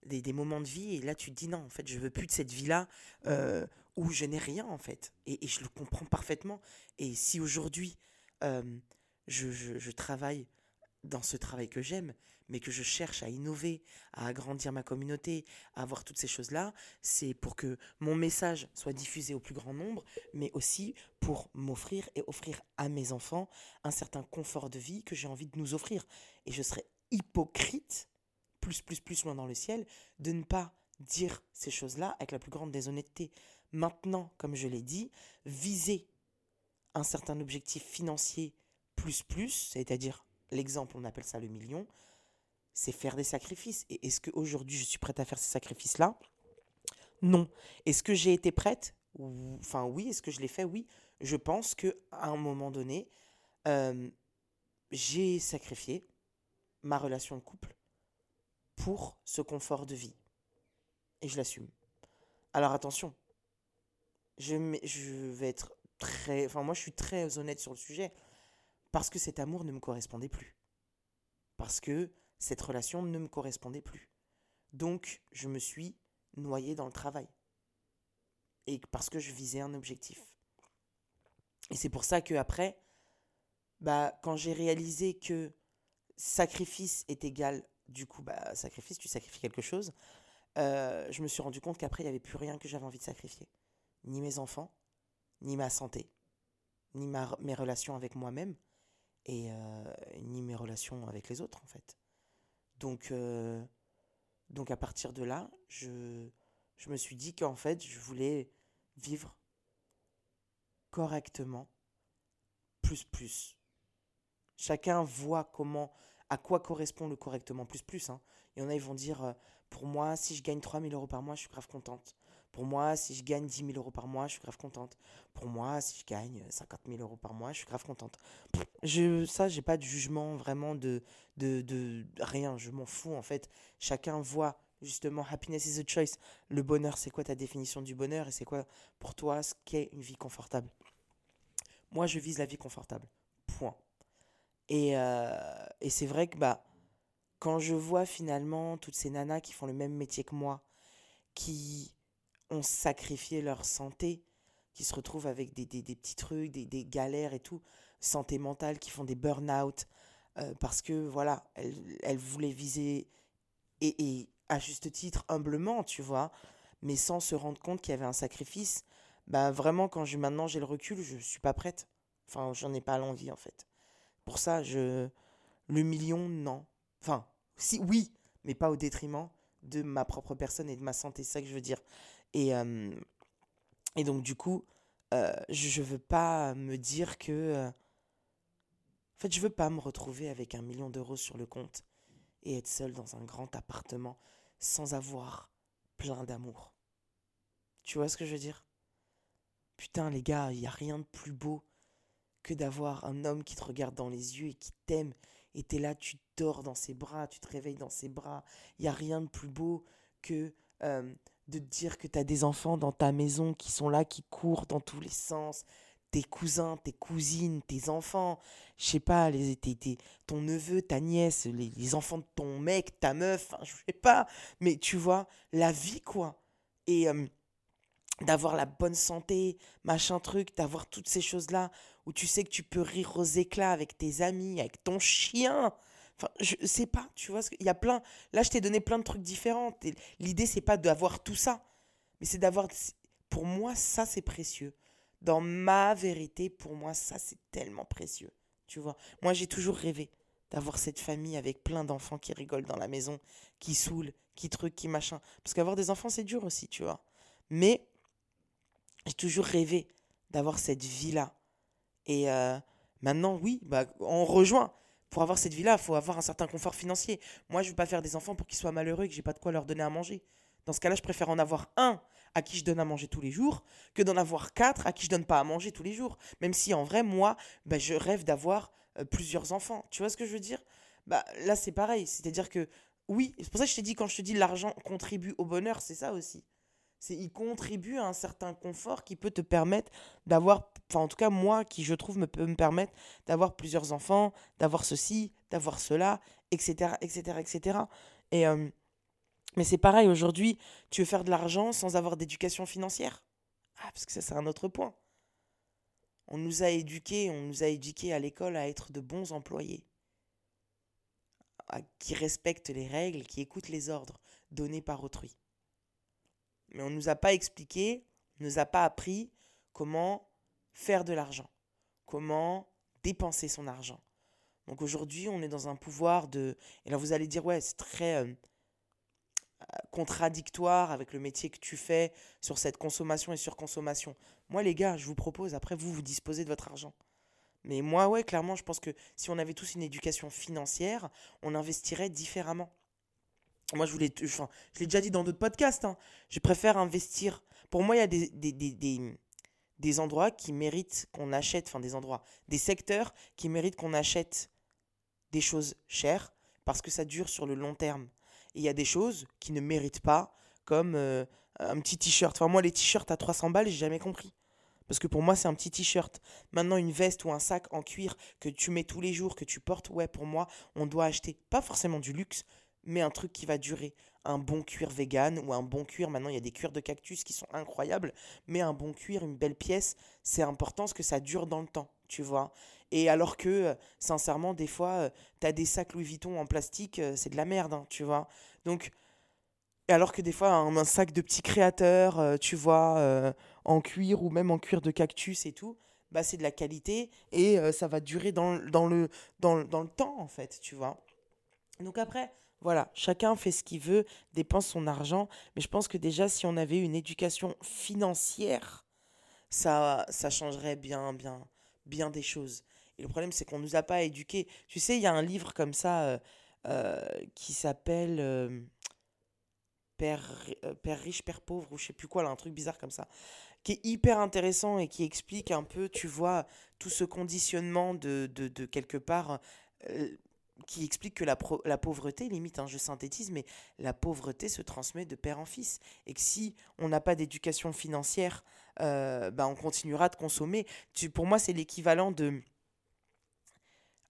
des, moments de vie et là tu te dis non, en fait, je veux plus de cette vie-là euh, où je n'ai rien en fait. Et, je le comprends parfaitement. Et si aujourd'hui je, je travaille dans ce travail que j'aime, mais que je cherche à innover, à agrandir ma communauté, à avoir toutes ces choses-là, c'est pour que mon message soit diffusé au plus grand nombre, mais aussi pour m'offrir et offrir à mes enfants un certain confort de vie que j'ai envie de nous offrir. Et je serais hypocrite, plus, plus, plus loin dans le ciel, de ne pas dire ces choses-là avec la plus grande déshonnêteté. Maintenant, comme je l'ai dit, viser un certain objectif financier plus plus, c'est-à-dire l'exemple, on appelle ça le million, c'est faire des sacrifices. Et est-ce qu'aujourd'hui, je suis prête à faire ces sacrifices-là? Non. Est-ce que j'ai été prête? Enfin, oui. Est-ce que je l'ai fait? Oui. Je pense qu'à un moment donné, euh, j'ai sacrifié ma relation de couple pour ce confort de vie. Et je l'assume. Alors attention, je, je vais être très... Enfin, moi, je suis très honnête sur le sujet. Parce que cet amour ne me correspondait plus. Parce que cette relation ne me correspondait plus. Donc, je me suis noyé dans le travail. Et parce que je visais un objectif. Et c'est pour ça que après, bah, quand j'ai réalisé que sacrifice est égal, du coup, bah, sacrifice, tu sacrifies quelque chose, euh, je me suis rendu compte qu'après, il n'y avait plus rien que j'avais envie de sacrifier. Ni mes enfants, ni ma santé, ni ma, mes relations avec moi-même, et euh, ni mes relations avec les autres, en fait. Donc, euh, donc à partir de là, je, je me suis dit qu'en fait, je voulais vivre correctement, plus plus. Chacun voit comment, à quoi correspond le correctement plus plus. Hein. Il y en a, ils vont dire, euh, pour moi, si je gagne 3000 euros par mois, je suis grave contente. Pour moi, si je gagne 10 000 euros par mois, je suis grave contente. Pour moi, si je gagne 50 000 euros par mois, je suis grave contente. Je, ça, j'ai pas de jugement vraiment de, de, de rien. Je m'en fous en fait. Chacun voit justement, happiness is a choice. Le bonheur, c'est quoi ta définition du bonheur et c'est quoi pour toi ce qu'est une vie confortable? Moi, je vise la vie confortable. Point. Et, euh, et c'est vrai que bah, quand je vois finalement toutes ces nanas qui font le même métier que moi, qui ont sacrifié leur santé, qui se retrouvent avec des, des, petits trucs, des, des, galères et tout, santé mentale, qui font des burn-out, euh, parce que voilà, elles, elles voulaient viser, et, et, à juste titre, humblement, tu vois, mais sans se rendre compte qu'il y avait un sacrifice, bah vraiment, quand je, maintenant j'ai le recul, je suis pas prête. Enfin, j'en ai pas l'envie en fait. Pour ça, je. Le million, non. Enfin, si, oui, mais pas au détriment de ma propre personne et de ma santé, c'est ça que je veux dire. Et, donc, du coup, euh, je veux pas me dire que. En fait, je veux pas me retrouver avec un million d'euros sur le compte et être seul dans un grand appartement sans avoir plein d'amour. Tu vois ce que je veux dire? Putain, les gars, il n'y a rien de plus beau que d'avoir un homme qui te regarde dans les yeux et qui t'aime. Et t'es là, tu dors dans ses bras, tu te réveilles dans ses bras. Il n'y a rien de plus beau que de te dire que tu as des enfants dans ta maison qui sont là, qui courent dans tous les sens. Tes cousins, tes cousines, tes enfants, je sais pas, les, tes, tes, ton neveu, ta nièce, les, les, enfants de ton mec, ta meuf, je sais pas. Mais tu vois, la vie, quoi. Et euh, d'avoir la bonne santé, machin truc, d'avoir toutes ces choses-là où tu sais que tu peux rire aux éclats avec tes amis, avec ton chien. Enfin, je sais pas, tu vois, il y a plein. Là, je t'ai donné plein de trucs différents. L'idée, c'est pas d'avoir tout ça, mais c'est d'avoir. Pour moi, ça, c'est précieux. Dans ma vérité, pour moi, ça, c'est tellement précieux. Tu vois, moi, j'ai toujours rêvé d'avoir cette famille avec plein d'enfants qui rigolent dans la maison, qui saoulent, qui truc, qui machin. Parce qu'avoir des enfants, c'est dur aussi, tu vois. Mais j'ai toujours rêvé d'avoir cette vie-là. Et euh, maintenant, oui, bah, on rejoint pour avoir cette vie-là, il faut avoir un certain confort financier. Moi, je ne veux pas faire des enfants pour qu'ils soient malheureux et que j'ai pas de quoi leur donner à manger. Dans ce cas-là, je préfère en avoir un à qui je donne à manger tous les jours que d'en avoir quatre à qui je donne pas à manger tous les jours. Même si en vrai, moi, bah, je rêve d'avoir euh, plusieurs enfants. Tu vois ce que je veux dire? Bah, Là, c'est pareil. C'est-à-dire que, oui, c'est pour ça que je t'ai dit, quand je te dis l'argent contribue au bonheur, c'est ça aussi il contribue à un certain confort qui peut te permettre d'avoir enfin en tout cas moi qui je trouve me peut me permettre d'avoir plusieurs enfants d'avoir ceci d'avoir cela etc etc etc et euh, mais c'est pareil aujourd'hui tu veux faire de l'argent sans avoir d'éducation financière? Ah parce que ça c'est un autre point. On nous a éduqués on nous a éduqués à l'école à être de bons employés. Qui respectent les règles qui écoutent les ordres donnés par autrui mais on ne nous a pas expliqué, on ne nous a pas appris comment faire de l'argent, comment dépenser son argent. Donc aujourd'hui, on est dans un pouvoir de... Et là, vous allez dire, ouais, c'est très euh, contradictoire avec le métier que tu fais sur cette consommation et surconsommation. Moi, les gars, je vous propose, après, vous, vous disposez de votre argent. Mais moi, ouais, clairement, je pense que si on avait tous une éducation financière, on investirait différemment. Moi, je, voulais, je l'ai déjà dit dans d'autres podcasts, hein, je préfère investir. Pour moi, il y a des, endroits qui méritent qu'on achète, enfin des endroits, des secteurs qui méritent qu'on achète des choses chères parce que ça dure sur le long terme. Et il y a des choses qui ne méritent pas, comme euh, un petit t-shirt. Enfin, moi, les t-shirts à 300 balles, j'ai jamais compris. Parce que pour moi, c'est un petit t-shirt. Maintenant, une veste ou un sac en cuir que tu mets tous les jours, que tu portes, ouais, pour moi, on doit acheter pas forcément du luxe, mais un truc qui va durer. Un bon cuir vegan ou un bon cuir, maintenant il y a des cuirs de cactus qui sont incroyables, mais un bon cuir, une belle pièce, c'est important parce que ça dure dans le temps, tu vois. Et alors que, euh, sincèrement, des fois, euh, t'as des sacs Louis Vuitton en plastique, euh, c'est de la merde, hein, tu vois. Donc, alors que des fois, un, sac de petits créateurs, tu vois, en cuir ou même en cuir de cactus et tout, bah c'est de la qualité et ça va durer dans, dans, le, dans, dans le temps, en fait, tu vois. Donc après, voilà, chacun fait ce qu'il veut, dépense son argent, mais je pense que déjà si on avait une éducation financière, ça, changerait bien, bien, bien des choses. Et le problème, c'est qu'on ne nous a pas éduqués. Tu sais, il y a un livre comme ça euh, euh, qui s'appelle euh, Père, riche, Père pauvre, ou je sais plus quoi, un truc bizarre comme ça, qui est hyper intéressant et qui explique un peu, tu vois, tout ce conditionnement de quelque part qui explique que la, pauvreté, limite, hein, je synthétise, mais la pauvreté se transmet de père en fils. Et que si on n'a pas d'éducation financière, euh, bah, on continuera de consommer. Pour moi, c'est l'équivalent de...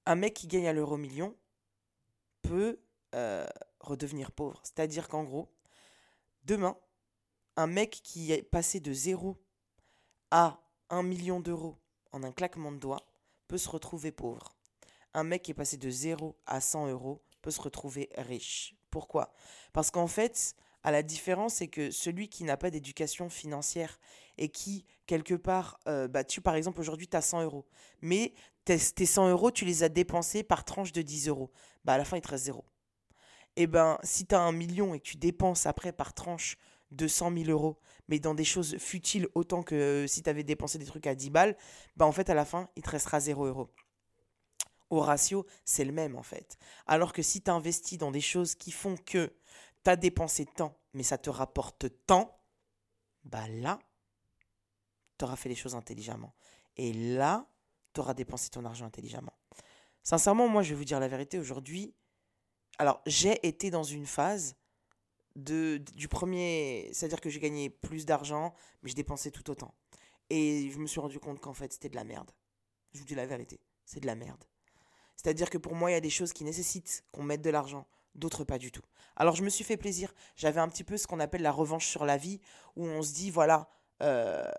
Un mec qui gagne à l'euro million peut euh, redevenir pauvre. C'est-à-dire qu'en gros, demain, un mec qui est passé de zéro à un million d'euros en un claquement de doigts peut se retrouver pauvre un mec qui est passé de 0 à 100 euros peut se retrouver riche. Pourquoi? Parce qu'en fait, à la différence, c'est que celui qui n'a pas d'éducation financière et qui, quelque part, euh, bah, tu, par exemple, aujourd'hui, tu as 100 euros, mais tes, 100 euros, tu les as dépensés par tranche de 10 euros. Bah, à la fin, il te reste 0. Et eh ben, si tu as un million et que tu dépenses après par tranche de 100 000 euros, mais dans des choses futiles autant que si tu avais dépensé des trucs à 10 balles, bah, en fait, à la fin, il te restera 0 euros au ratio, c'est le même en fait. Alors que si tu investis dans des choses qui font que tu as dépensé tant, mais ça te rapporte tant, bah là, tu auras fait les choses intelligemment. Et là, tu auras dépensé ton argent intelligemment. Sincèrement, moi, je vais vous dire la vérité aujourd'hui. Alors, j'ai été dans une phase de, du premier. C'est-à-dire que j'ai gagné plus d'argent, mais je dépensais tout autant. Et je me suis rendu compte qu'en fait, c'était de la merde. Je vous dis la vérité. C'est de la merde. C'est-à-dire que pour moi, il y a des choses qui nécessitent qu'on mette de l'argent, d'autres pas du tout. Alors je me suis fait plaisir. J'avais un petit peu ce qu'on appelle la revanche sur la vie, où on se dit, voilà, euh,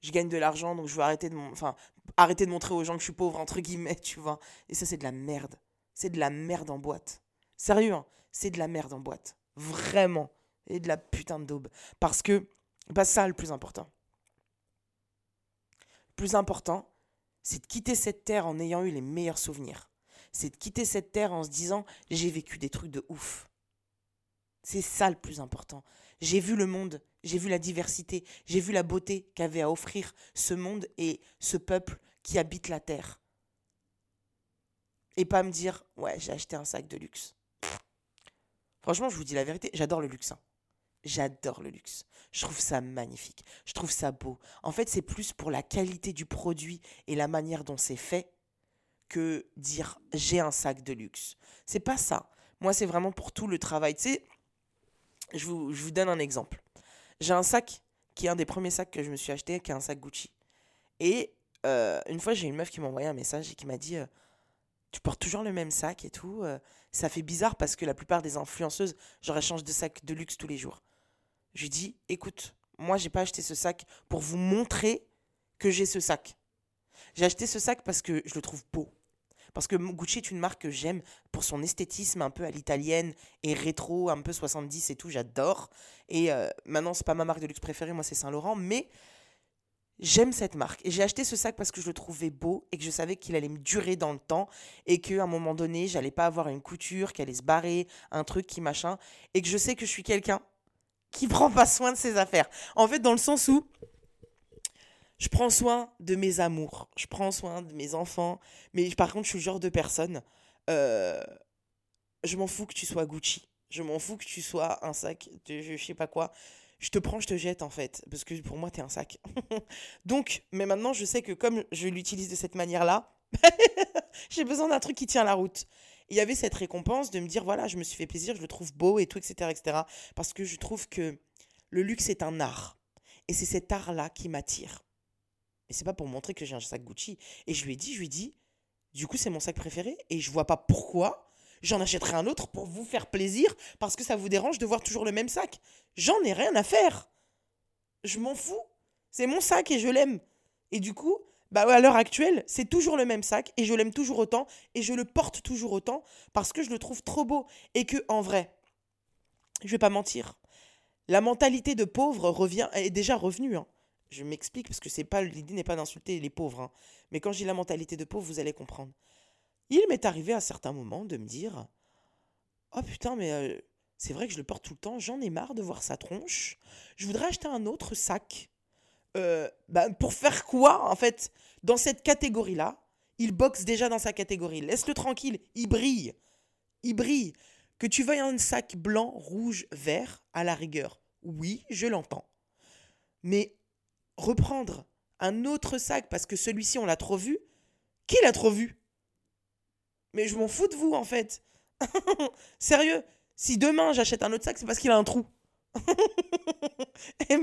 je gagne de l'argent, donc je veux arrêter de, enfin, arrêter de montrer aux gens que je suis pauvre, entre guillemets, tu vois. Et ça, c'est de la merde. C'est de la merde en boîte. Sérieux, hein, c'est de la merde en boîte. Vraiment. Et de la putain de daube. Parce que, pas ça le plus important. Le plus important, c'est de quitter cette terre en ayant eu les meilleurs souvenirs c'est de quitter cette terre en se disant j'ai vécu des trucs de ouf. C'est ça le plus important. J'ai vu le monde, j'ai vu la diversité, j'ai vu la beauté qu'avait à offrir ce monde et ce peuple qui habite la terre. Et pas me dire ouais, j'ai acheté un sac de luxe. Franchement, je vous dis la vérité, j'adore le luxe. Hein. J'adore le luxe. Je trouve ça magnifique. Je trouve ça beau. En fait, c'est plus pour la qualité du produit et la manière dont c'est fait que dire j'ai un sac de luxe. C'est pas ça. Moi, c'est vraiment pour tout le travail. Tu sais, je vous, je vous donne un exemple. J'ai un sac qui est un des premiers sacs que je me suis acheté, qui est un sac Gucci. Et euh, une fois, j'ai une meuf qui m'a envoyé un message et qui m'a dit euh, Tu portes toujours le même sac et tout. Euh, ça fait bizarre parce que la plupart des influenceuses, j'aurais changé de sac de luxe tous les jours. Je lui dis Écoute, moi, j'ai pas acheté ce sac pour vous montrer que j'ai ce sac. J'ai acheté ce sac parce que je le trouve beau. Parce que Gucci est une marque que j'aime pour son esthétisme un peu à l'italienne et rétro, un peu 70 et tout, j'adore. Et euh, maintenant, c'est pas ma marque de luxe préférée, moi c'est Saint-Laurent, mais j'aime cette marque. Et j'ai acheté ce sac parce que je le trouvais beau et que je savais qu'il allait me durer dans le temps et qu'à un moment donné, j'allais pas avoir une couture qui allait se barrer, un truc qui machin. Et que je sais que je suis quelqu'un qui prend pas soin de ses affaires. En fait, dans le sens où je prends soin de mes amours, je prends soin de mes enfants, mais par contre, je suis le genre de personne, euh, je m'en fous que tu sois Gucci, je m'en fous que tu sois un sac, de, je, sais pas quoi, je te prends, je te jette en fait, parce que pour moi, t'es un sac. Donc, mais maintenant, je sais que comme je l'utilise de cette manière-là, j'ai besoin d'un truc qui tient la route. Il y avait cette récompense de me dire, voilà, je me suis fait plaisir, je le trouve beau et tout, etc., etc. Parce que je trouve que le luxe est un art. Et c'est cet art-là qui m'attire. Mais c'est pas pour montrer que j'ai un sac Gucci. Et je lui ai dit, je lui ai dit, du coup, c'est mon sac préféré et je vois pas pourquoi j'en achèterai un autre pour vous faire plaisir parce que ça vous dérange de voir toujours le même sac. J'en ai rien à faire. Je m'en fous. C'est mon sac et je l'aime. Et du coup, bah à l'heure actuelle, c'est toujours le même sac et je l'aime toujours autant et je le porte toujours autant parce que je le trouve trop beau et que en vrai, je vais pas mentir, la mentalité de pauvre revient est déjà revenue. Hein. Je m'explique parce que c'est pas l'idée n'est pas d'insulter les pauvres, hein. mais quand j'ai la mentalité de pauvre, vous allez comprendre. Il m'est arrivé à certains moments de me dire Oh putain, mais euh, c'est vrai que je le porte tout le temps, j'en ai marre de voir sa tronche. Je voudrais acheter un autre sac. Euh, bah, pour faire quoi, en fait Dans cette catégorie-là, il boxe déjà dans sa catégorie. Laisse-le tranquille, il brille. Il brille. Que tu veuilles un sac blanc, rouge, vert, à la rigueur. Oui, je l'entends. Mais reprendre un autre sac parce que celui-ci, on l'a trop vu. Qui l'a trop vu? Mais je m'en fous de vous, en fait. Sérieux, si demain j'achète un autre sac, c'est parce qu'il a un trou.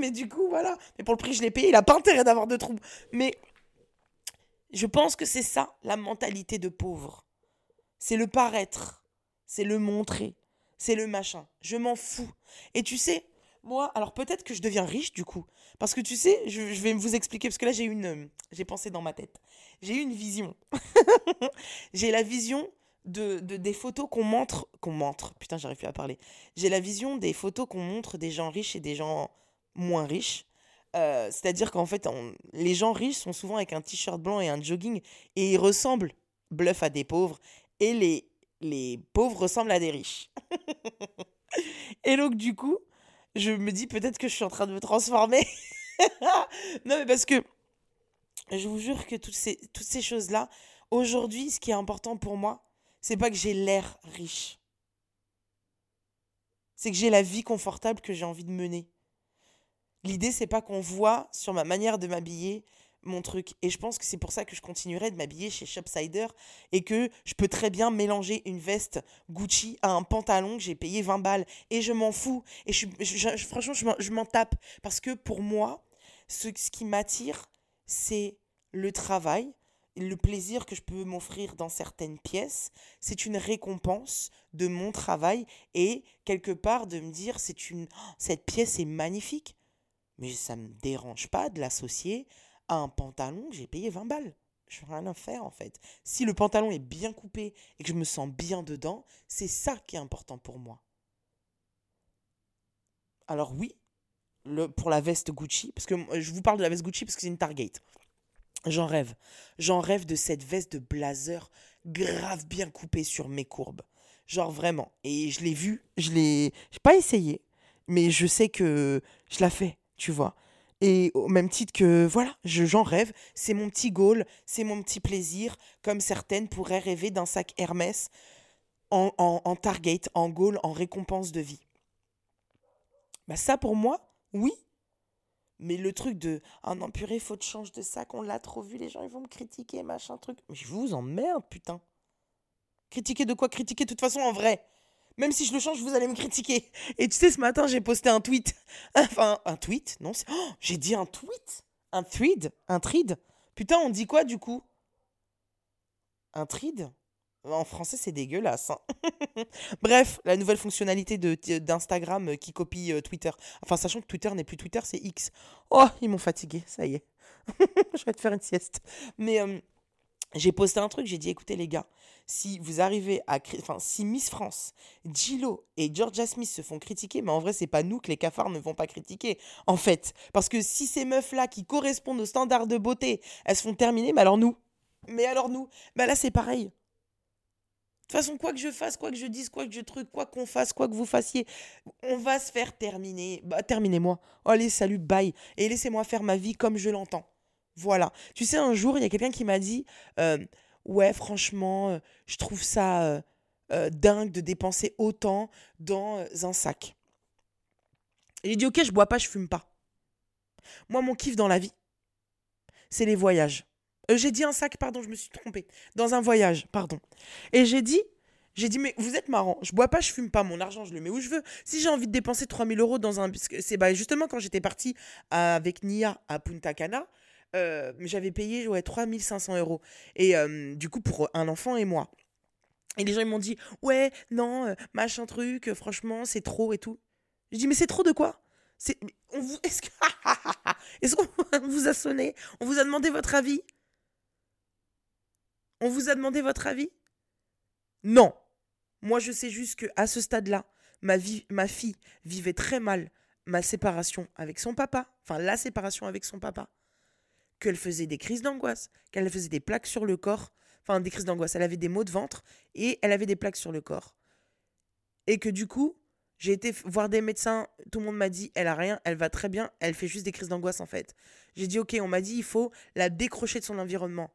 mais du coup, voilà. Mais pour le prix que je l'ai payé, il a pas intérêt d'avoir de trous. Mais je pense que c'est ça, la mentalité de pauvre. C'est le paraître. C'est le montrer. C'est le machin. Je m'en fous. Et tu sais, moi, alors peut-être que je deviens riche du coup. Parce que tu sais, je, vais vous expliquer, parce que là j'ai une. Euh, j'ai pensé dans ma tête. J'ai eu une vision. j'ai la vision de, des photos qu'on montre. Qu'on montre. Putain, j'arrive plus à parler. J'ai la vision des photos qu'on montre des gens riches et des gens moins riches. Euh, c'est-à-dire qu'en fait, les gens riches sont souvent avec un t-shirt blanc et un jogging et ils ressemblent, bluff, à des pauvres. Et les, les pauvres ressemblent à des riches. et donc, du coup, je me dis peut-être que je suis en train de me transformer. non, mais parce que je vous jure que toutes ces, toutes ces choses-là, aujourd'hui, ce qui est important pour moi, c'est pas que j'ai l'air riche. C'est que j'ai la vie confortable que j'ai envie de mener. L'idée, c'est pas qu'on voit sur ma manière de m'habiller mon truc. Et je pense que c'est pour ça que je continuerai de m'habiller chez Shopsider et que je peux très bien mélanger une veste Gucci à un pantalon que j'ai payé 20 balles. Et je m'en fous. Et je, franchement, je m'en tape. Parce que pour moi, ce, ce qui m'attire, c'est le travail, le plaisir que je peux m'offrir dans certaines pièces, c'est une récompense de mon travail et quelque part de me dire c'est une oh, cette pièce est magnifique. Mais ça me dérange pas de l'associer un pantalon j'ai payé 20 balles. Je n'ai rien à faire en fait. Si le pantalon est bien coupé et que je me sens bien dedans, c'est ça qui est important pour moi. Alors oui, le, pour la veste Gucci, parce que je vous parle de la veste Gucci parce que c'est une Target. J'en rêve. J'en rêve de cette veste de blazer grave bien coupée sur mes courbes. Genre vraiment. Et je l'ai vu, je l'ai j'ai pas essayé, mais je sais que je la fais, tu vois. Et au même titre que, voilà, j'en rêve, c'est mon petit goal, c'est mon petit plaisir, comme certaines pourraient rêver d'un sac Hermès en, en, target, en goal, en récompense de vie. Bah ça pour moi, oui. Mais le truc de ah non purée, faut que je de sac, on l'a trop vu, les gens ils vont me critiquer, machin truc. Mais je vous emmerde, putain. Critiquer de quoi? Critiquer de toute façon en vrai. Même si je le change, vous allez me critiquer. Et tu sais, ce matin, j'ai posté un tweet. Enfin, un tweet Non, oh, j'ai dit un tweet? Un thread? Un thread? Putain, on dit quoi du coup? Un thread? En français, c'est dégueulasse. Hein. Bref, la nouvelle fonctionnalité d'Instagram qui copie euh, Twitter. Enfin, sachant que Twitter n'est plus Twitter, c'est X. Oh, ils m'ont fatigué, ça y est. je vais te faire une sieste. Mais euh, j'ai posté un truc, j'ai dit écoutez les gars, si vous arrivez à enfin si Miss France, Gillo et Georgia Smith se font critiquer, mais en vrai c'est pas nous que les cafards ne vont pas critiquer en fait, parce que si ces meufs là qui correspondent aux standards de beauté, elles se font terminer, mais alors nous, mais alors nous, bah là c'est pareil. De toute façon, quoi que je fasse, quoi que je dise, quoi que je truc, quoi qu'on fasse, quoi que vous fassiez, on va se faire terminer. Bah, terminez-moi. Allez, salut, bye. Et laissez-moi faire ma vie comme je l'entends. Voilà. Tu sais, un jour, il y a quelqu'un qui m'a dit euh, Ouais, franchement, euh, je trouve ça euh, dingue de dépenser autant dans un sac. J'ai dit Ok, je bois pas, je fume pas. Moi, mon kiff dans la vie, c'est les voyages. j'ai dit un sac, pardon, je me suis trompée. Dans un voyage, pardon. Et j'ai dit j'ai dit, mais vous êtes marrant, je bois pas, je fume pas, mon argent, je le mets où je veux. Si j'ai envie de dépenser 3000 euros dans un. C'est bah, justement quand j'étais partie avec Nia à Punta Cana, euh, j'avais payé ouais, 3500 euros. Et euh, du coup, pour un enfant et moi. Et les gens ils m'ont dit, ouais, non, euh, machin truc, franchement, c'est trop et tout. Je dis, mais c'est trop de quoi? C'est, on vous, est-ce, que, est-ce qu'on vous a sonné? On vous a demandé votre avis? On vous a demandé votre avis? Non. Moi, je sais juste que à ce stade-là, ma, vie, ma fille vivait très mal ma séparation avec son papa, enfin la séparation avec son papa qu'elle faisait des crises d'angoisse, qu'elle faisait des plaques sur le corps, enfin des crises d'angoisse, elle avait des maux de ventre et elle avait des plaques sur le corps. Et que du coup, j'ai été voir des médecins, tout le monde m'a dit, elle a rien, elle va très bien, elle fait juste des crises d'angoisse en fait. J'ai dit, ok, on m'a dit, il faut la décrocher de son environnement.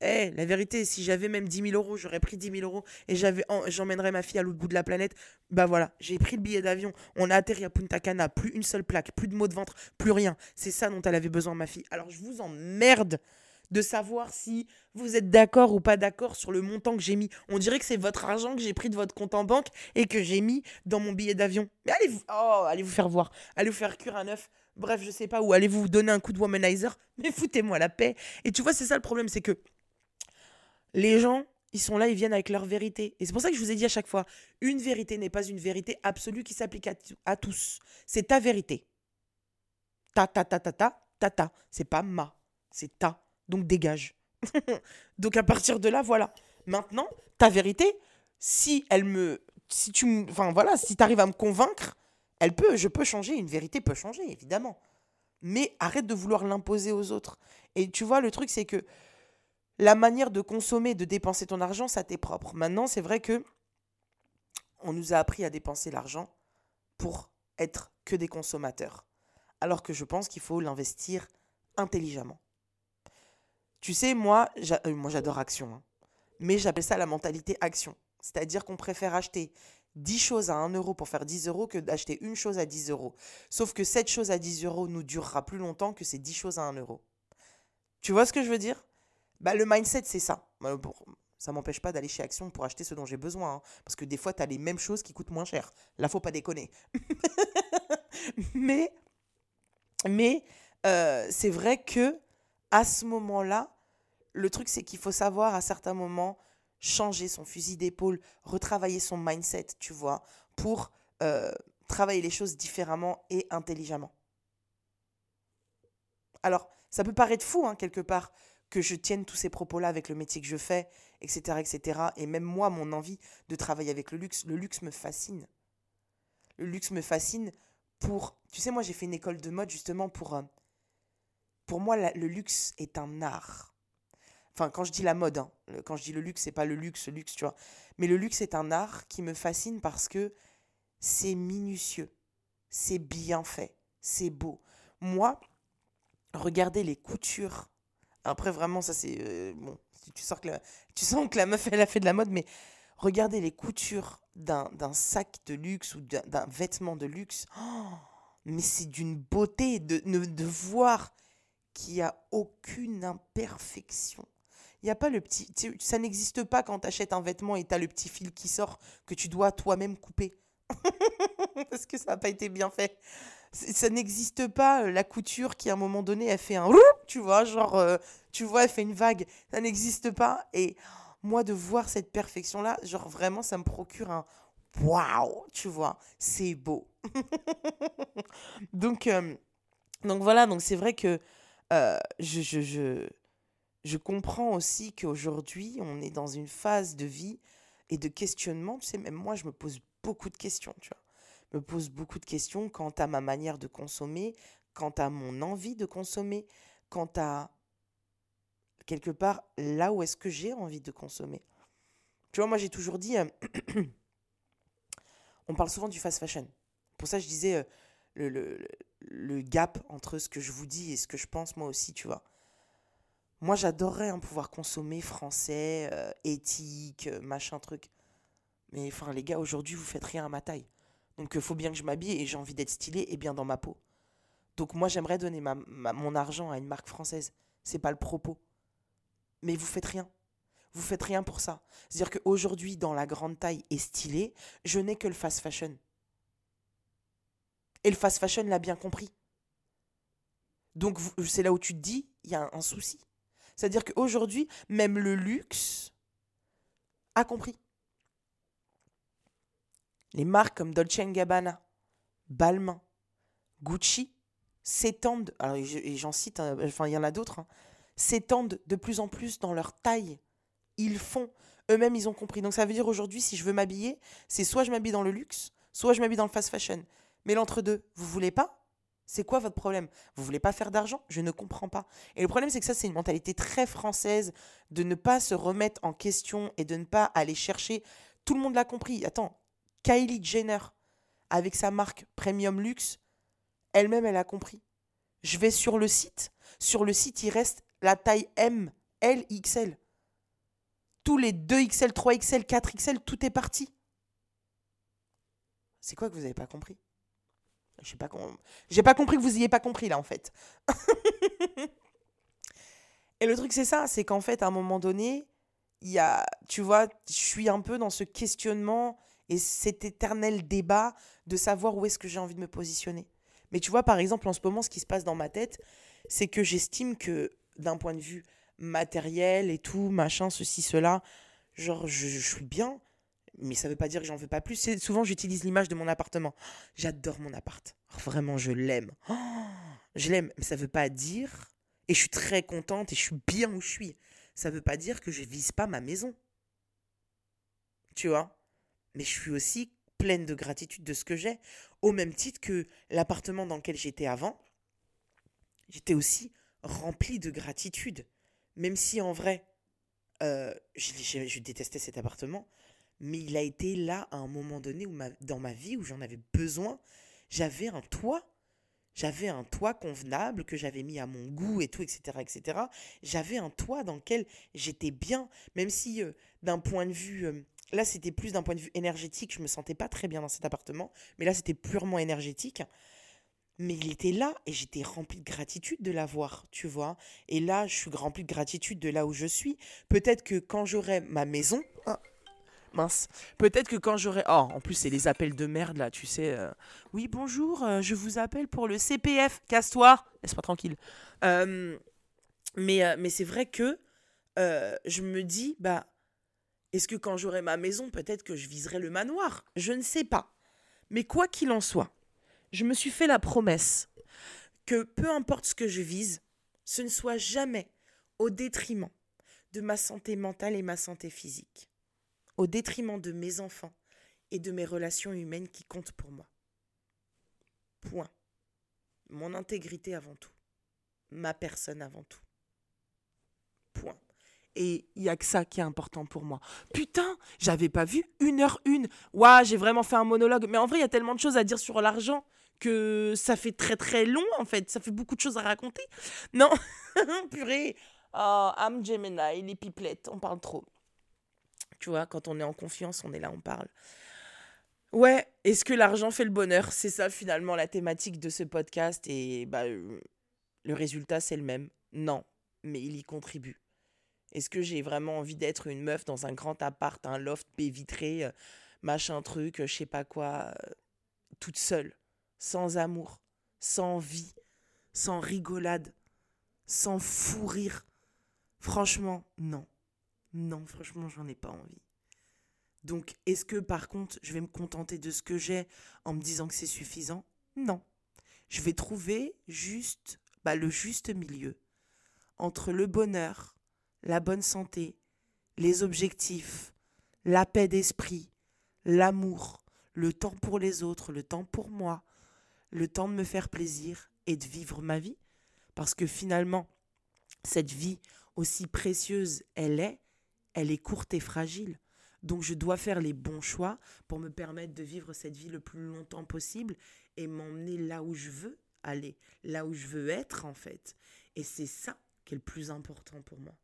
Eh, la vérité, si j'avais même 10 000 euros, j'aurais pris 10 000 euros et j'avais, j'emmènerais ma fille à l'autre bout de la planète. Bah voilà, j'ai pris le billet d'avion, on a atterri à Punta Cana, plus une seule plaque, plus de maux de ventre, plus rien. C'est ça dont elle avait besoin, ma fille. Alors je vous emmerde de savoir si vous êtes d'accord ou pas d'accord sur le montant que j'ai mis. On dirait que c'est votre argent que j'ai pris de votre compte en banque et que j'ai mis dans mon billet d'avion. Mais allez vous, oh, allez vous faire voir, allez vous faire cuire un œuf. Bref, je sais pas où, allez vous donner un coup de womanizer, mais foutez-moi la paix. Et tu vois, c'est ça le problème, c'est que les gens, ils sont là, ils viennent avec leur vérité. Et c'est pour ça que je vous ai dit à chaque fois, une vérité n'est pas une vérité absolue qui s'applique à, tous. C'est ta vérité. Ta, ta, ta, ta, ta, ta, ta. C'est pas ma, c'est ta donc dégage. donc à partir de là, voilà. Maintenant, ta vérité, si elle me, si tu, enfin voilà, si tu arrives à me convaincre, elle peut, je peux changer. Une vérité peut changer, évidemment. Mais arrête de vouloir l'imposer aux autres. Et tu vois, le truc, c'est que la manière de consommer, de dépenser ton argent, ça t'est propre. Maintenant, c'est vrai que on nous a appris à dépenser l'argent pour être que des consommateurs. Alors que je pense qu'il faut l'investir intelligemment. Tu sais, moi, euh, j'adore Action. Hein. Mais j'appelle ça la mentalité action. C'est-à-dire qu'on préfère acheter 10 choses à 1 euro pour faire 10 euros que d'acheter une chose à 10 euros. Sauf que cette chose à 10 euros nous durera plus longtemps que ces 10 choses à 1 euro. Tu vois ce que je veux dire? Bah, Le mindset, c'est ça. Ça m'empêche pas d'aller chez Action pour acheter ce dont j'ai besoin. Hein. parce que des fois, tu les mêmes choses qui coûtent moins cher. Là, faut pas déconner. mais mais euh, c'est vrai que à ce moment-là, le truc, c'est qu'il faut savoir à certains moments changer son fusil d'épaule, retravailler son mindset, tu vois, pour euh, travailler les choses différemment et intelligemment. Alors, ça peut paraître fou, hein, quelque part, que je tienne tous ces propos-là avec le métier que je fais, etc., etc. Et même moi, mon envie de travailler avec le luxe, le luxe me fascine. Le luxe me fascine pour... Tu sais, moi, j'ai fait une école de mode justement pour... Euh, pour moi, le luxe est un art. Enfin, quand je dis la mode, hein, quand je dis le luxe, c'est pas le luxe, le luxe, tu vois. Mais le luxe est un art qui me fascine parce que c'est minutieux, c'est bien fait, c'est beau. Moi, regardez les coutures. Après, vraiment, ça c'est. Euh, bon, tu, sens que la, tu sens que la meuf, elle a fait de la mode, mais regardez les coutures d'un sac de luxe ou d'un vêtement de luxe. Mais c'est d'une beauté de, de voir qui a aucune imperfection. Il n'y a pas le petit. Ça n'existe pas quand tu achètes un vêtement et tu as le petit fil qui sort que tu dois toi-même couper. Parce que ça n'a pas été bien fait. Ça n'existe pas euh, la couture qui à un moment donné elle fait un tu vois genre euh, tu vois elle fait une vague ça n'existe pas et moi de voir cette perfection là genre vraiment ça me procure un waouh tu vois c'est beau donc euh, donc voilà donc c'est vrai que je, je, je, je comprends aussi qu'aujourd'hui, on est dans une phase de vie et de questionnement. Tu sais, même moi, je me pose beaucoup de questions, tu vois. Me pose beaucoup de questions quant à ma manière de consommer, quant à mon envie de consommer, quant à quelque part là où est-ce que j'ai envie de consommer. Tu vois, moi j'ai toujours dit, euh, on parle souvent du fast fashion. Pour ça, je disais, euh, le, le, le gap entre ce que je vous dis et ce que je pense moi aussi, tu vois. Moi, j'adorerais hein, pouvoir consommer français, euh, éthique, machin truc. Mais enfin, les gars, aujourd'hui, vous faites rien à ma taille. Donc, il faut bien que je m'habille et j'ai envie d'être stylé et bien dans ma peau. Donc, moi, j'aimerais donner mon argent à une marque française. C'est pas le propos. Mais vous faites rien. Vous faites rien pour ça. C'est-à-dire qu'aujourd'hui, dans la grande taille et stylé, je n'ai que le fast fashion. Et le fast fashion l'a bien compris. Donc c'est là où tu te dis, il y a un, souci. C'est-à-dire qu'aujourd'hui, même le luxe a compris. Les marques comme Dolce Gabbana, Balmain, Gucci s'étendent, et j'en cite, hein, il y en a d'autres, hein, s'étendent de plus en plus dans leur taille. Ils font, eux-mêmes ils ont compris. Donc ça veut dire aujourd'hui, si je veux m'habiller, c'est soit je m'habille dans le luxe, soit je m'habille dans le fast fashion. Mais l'entre-deux, vous voulez pas? C'est quoi votre problème? Vous voulez pas faire d'argent? Je ne comprends pas. Et le problème, c'est que ça, c'est une mentalité très française de ne pas se remettre en question et de ne pas aller chercher. Tout le monde l'a compris. Attends, Kylie Jenner, avec sa marque Premium Luxe, elle-même, elle a compris. Je vais sur le site. Sur le site, il reste la taille M, L, XL. Tous les 2XL, 3XL, 4XL, tout est parti. C'est quoi que vous n'avez pas compris? Je pas, j'ai pas compris que vous ayez pas compris là en fait. Et le truc, c'est ça, c'est qu'en fait, à un moment donné, il y a, tu vois, je suis un peu dans ce questionnement et cet éternel débat de savoir où est-ce que j'ai envie de me positionner. Mais tu vois, par exemple, en ce moment, ce qui se passe dans ma tête, c'est que j'estime que d'un point de vue matériel et tout, machin, ceci, cela, genre, je, suis bien, mais ça veut pas dire que j'en veux pas plus. Souvent, j'utilise l'image de mon appartement. J'adore mon appart. Vraiment, je l'aime. je l'aime, mais ça veut pas dire, et je suis très contente et je suis bien où je suis. Ça veut pas dire que je vise pas ma maison. Tu vois? Mais je suis aussi pleine de gratitude de ce que j'ai, au même titre que l'appartement dans lequel j'étais avant, j'étais aussi rempli de gratitude. Même si en vrai, euh, je, détestais cet appartement, mais il a été là à un moment donné dans ma vie où j'en avais besoin. J'avais un toit, j'avais un toit convenable que j'avais mis à mon goût et tout, etc., etc. J'avais un toit dans lequel j'étais bien, même si euh, d'un point de vue euh, Là, c'était plus d'un point de vue énergétique. Je me sentais pas très bien dans cet appartement. Mais là, c'était purement énergétique. Mais il était là et j'étais remplie de gratitude de l'avoir, tu vois. Et là, je suis remplie de gratitude de là où je suis. Peut-être que quand j'aurai ma maison. Ah, mince. Peut-être que quand j'aurai. Oh, en plus, c'est les appels de merde là, tu sais. Euh, oui, bonjour, euh, je vous appelle pour le CPF. Casse-toi. Laisse-moi tranquille. Euh, mais mais c'est vrai que je me dis, bah est-ce que quand j'aurai ma maison, peut-être que je viserai le manoir? Je ne sais pas. Mais quoi qu'il en soit, je me suis fait la promesse que peu importe ce que je vise, ce ne soit jamais au détriment de ma santé mentale et ma santé physique, au détriment de mes enfants et de mes relations humaines qui comptent pour moi. Point. Mon intégrité avant tout. Ma personne avant tout. Et il y a que ça qui est important pour moi. Putain, j'avais pas vu une heure une. Ouah, j'ai vraiment fait un monologue. Mais en vrai, il y a tellement de choses à dire sur l'argent que ça fait très très long en fait. Ça fait beaucoup de choses à raconter. Non, purée. Oh, I'm Gemini, les pipelettes, on parle trop. Tu vois, quand on est en confiance, on est là, on parle. Ouais, est-ce que l'argent fait le bonheur? C'est ça finalement la thématique de ce podcast et bah, euh, le résultat c'est le même. Non, mais il y contribue. Est-ce que j'ai vraiment envie d'être une meuf dans un grand appart, un loft baie vitré, euh, machin truc, euh, je sais pas quoi, euh, toute seule, sans amour, sans vie, sans rigolade, sans fou rire? Franchement, non. Non, franchement, j'en ai pas envie. Donc, est-ce que par contre, je vais me contenter de ce que j'ai en me disant que c'est suffisant? Non. Je vais trouver juste bah, le juste milieu entre le bonheur la bonne santé, les objectifs, la paix d'esprit, l'amour, le temps pour les autres, le temps pour moi, le temps de me faire plaisir et de vivre ma vie. Parce que finalement, cette vie, aussi précieuse elle est, elle est courte et fragile. Donc je dois faire les bons choix pour me permettre de vivre cette vie le plus longtemps possible et m'emmener là où je veux aller, là où je veux être en fait. Et c'est ça qui est le plus important pour moi.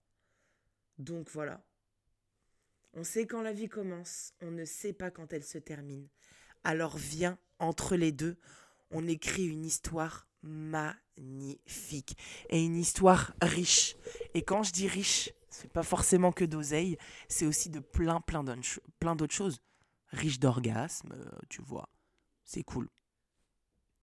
Donc voilà. On sait quand la vie commence, on ne sait pas quand elle se termine. Alors viens, entre les deux, on écrit une histoire magnifique et une histoire riche. Et quand je dis riche, c'est pas forcément que d'oseille, c'est aussi de plein plein d'autres choses. Riche d'orgasmes, euh, tu vois. C'est cool.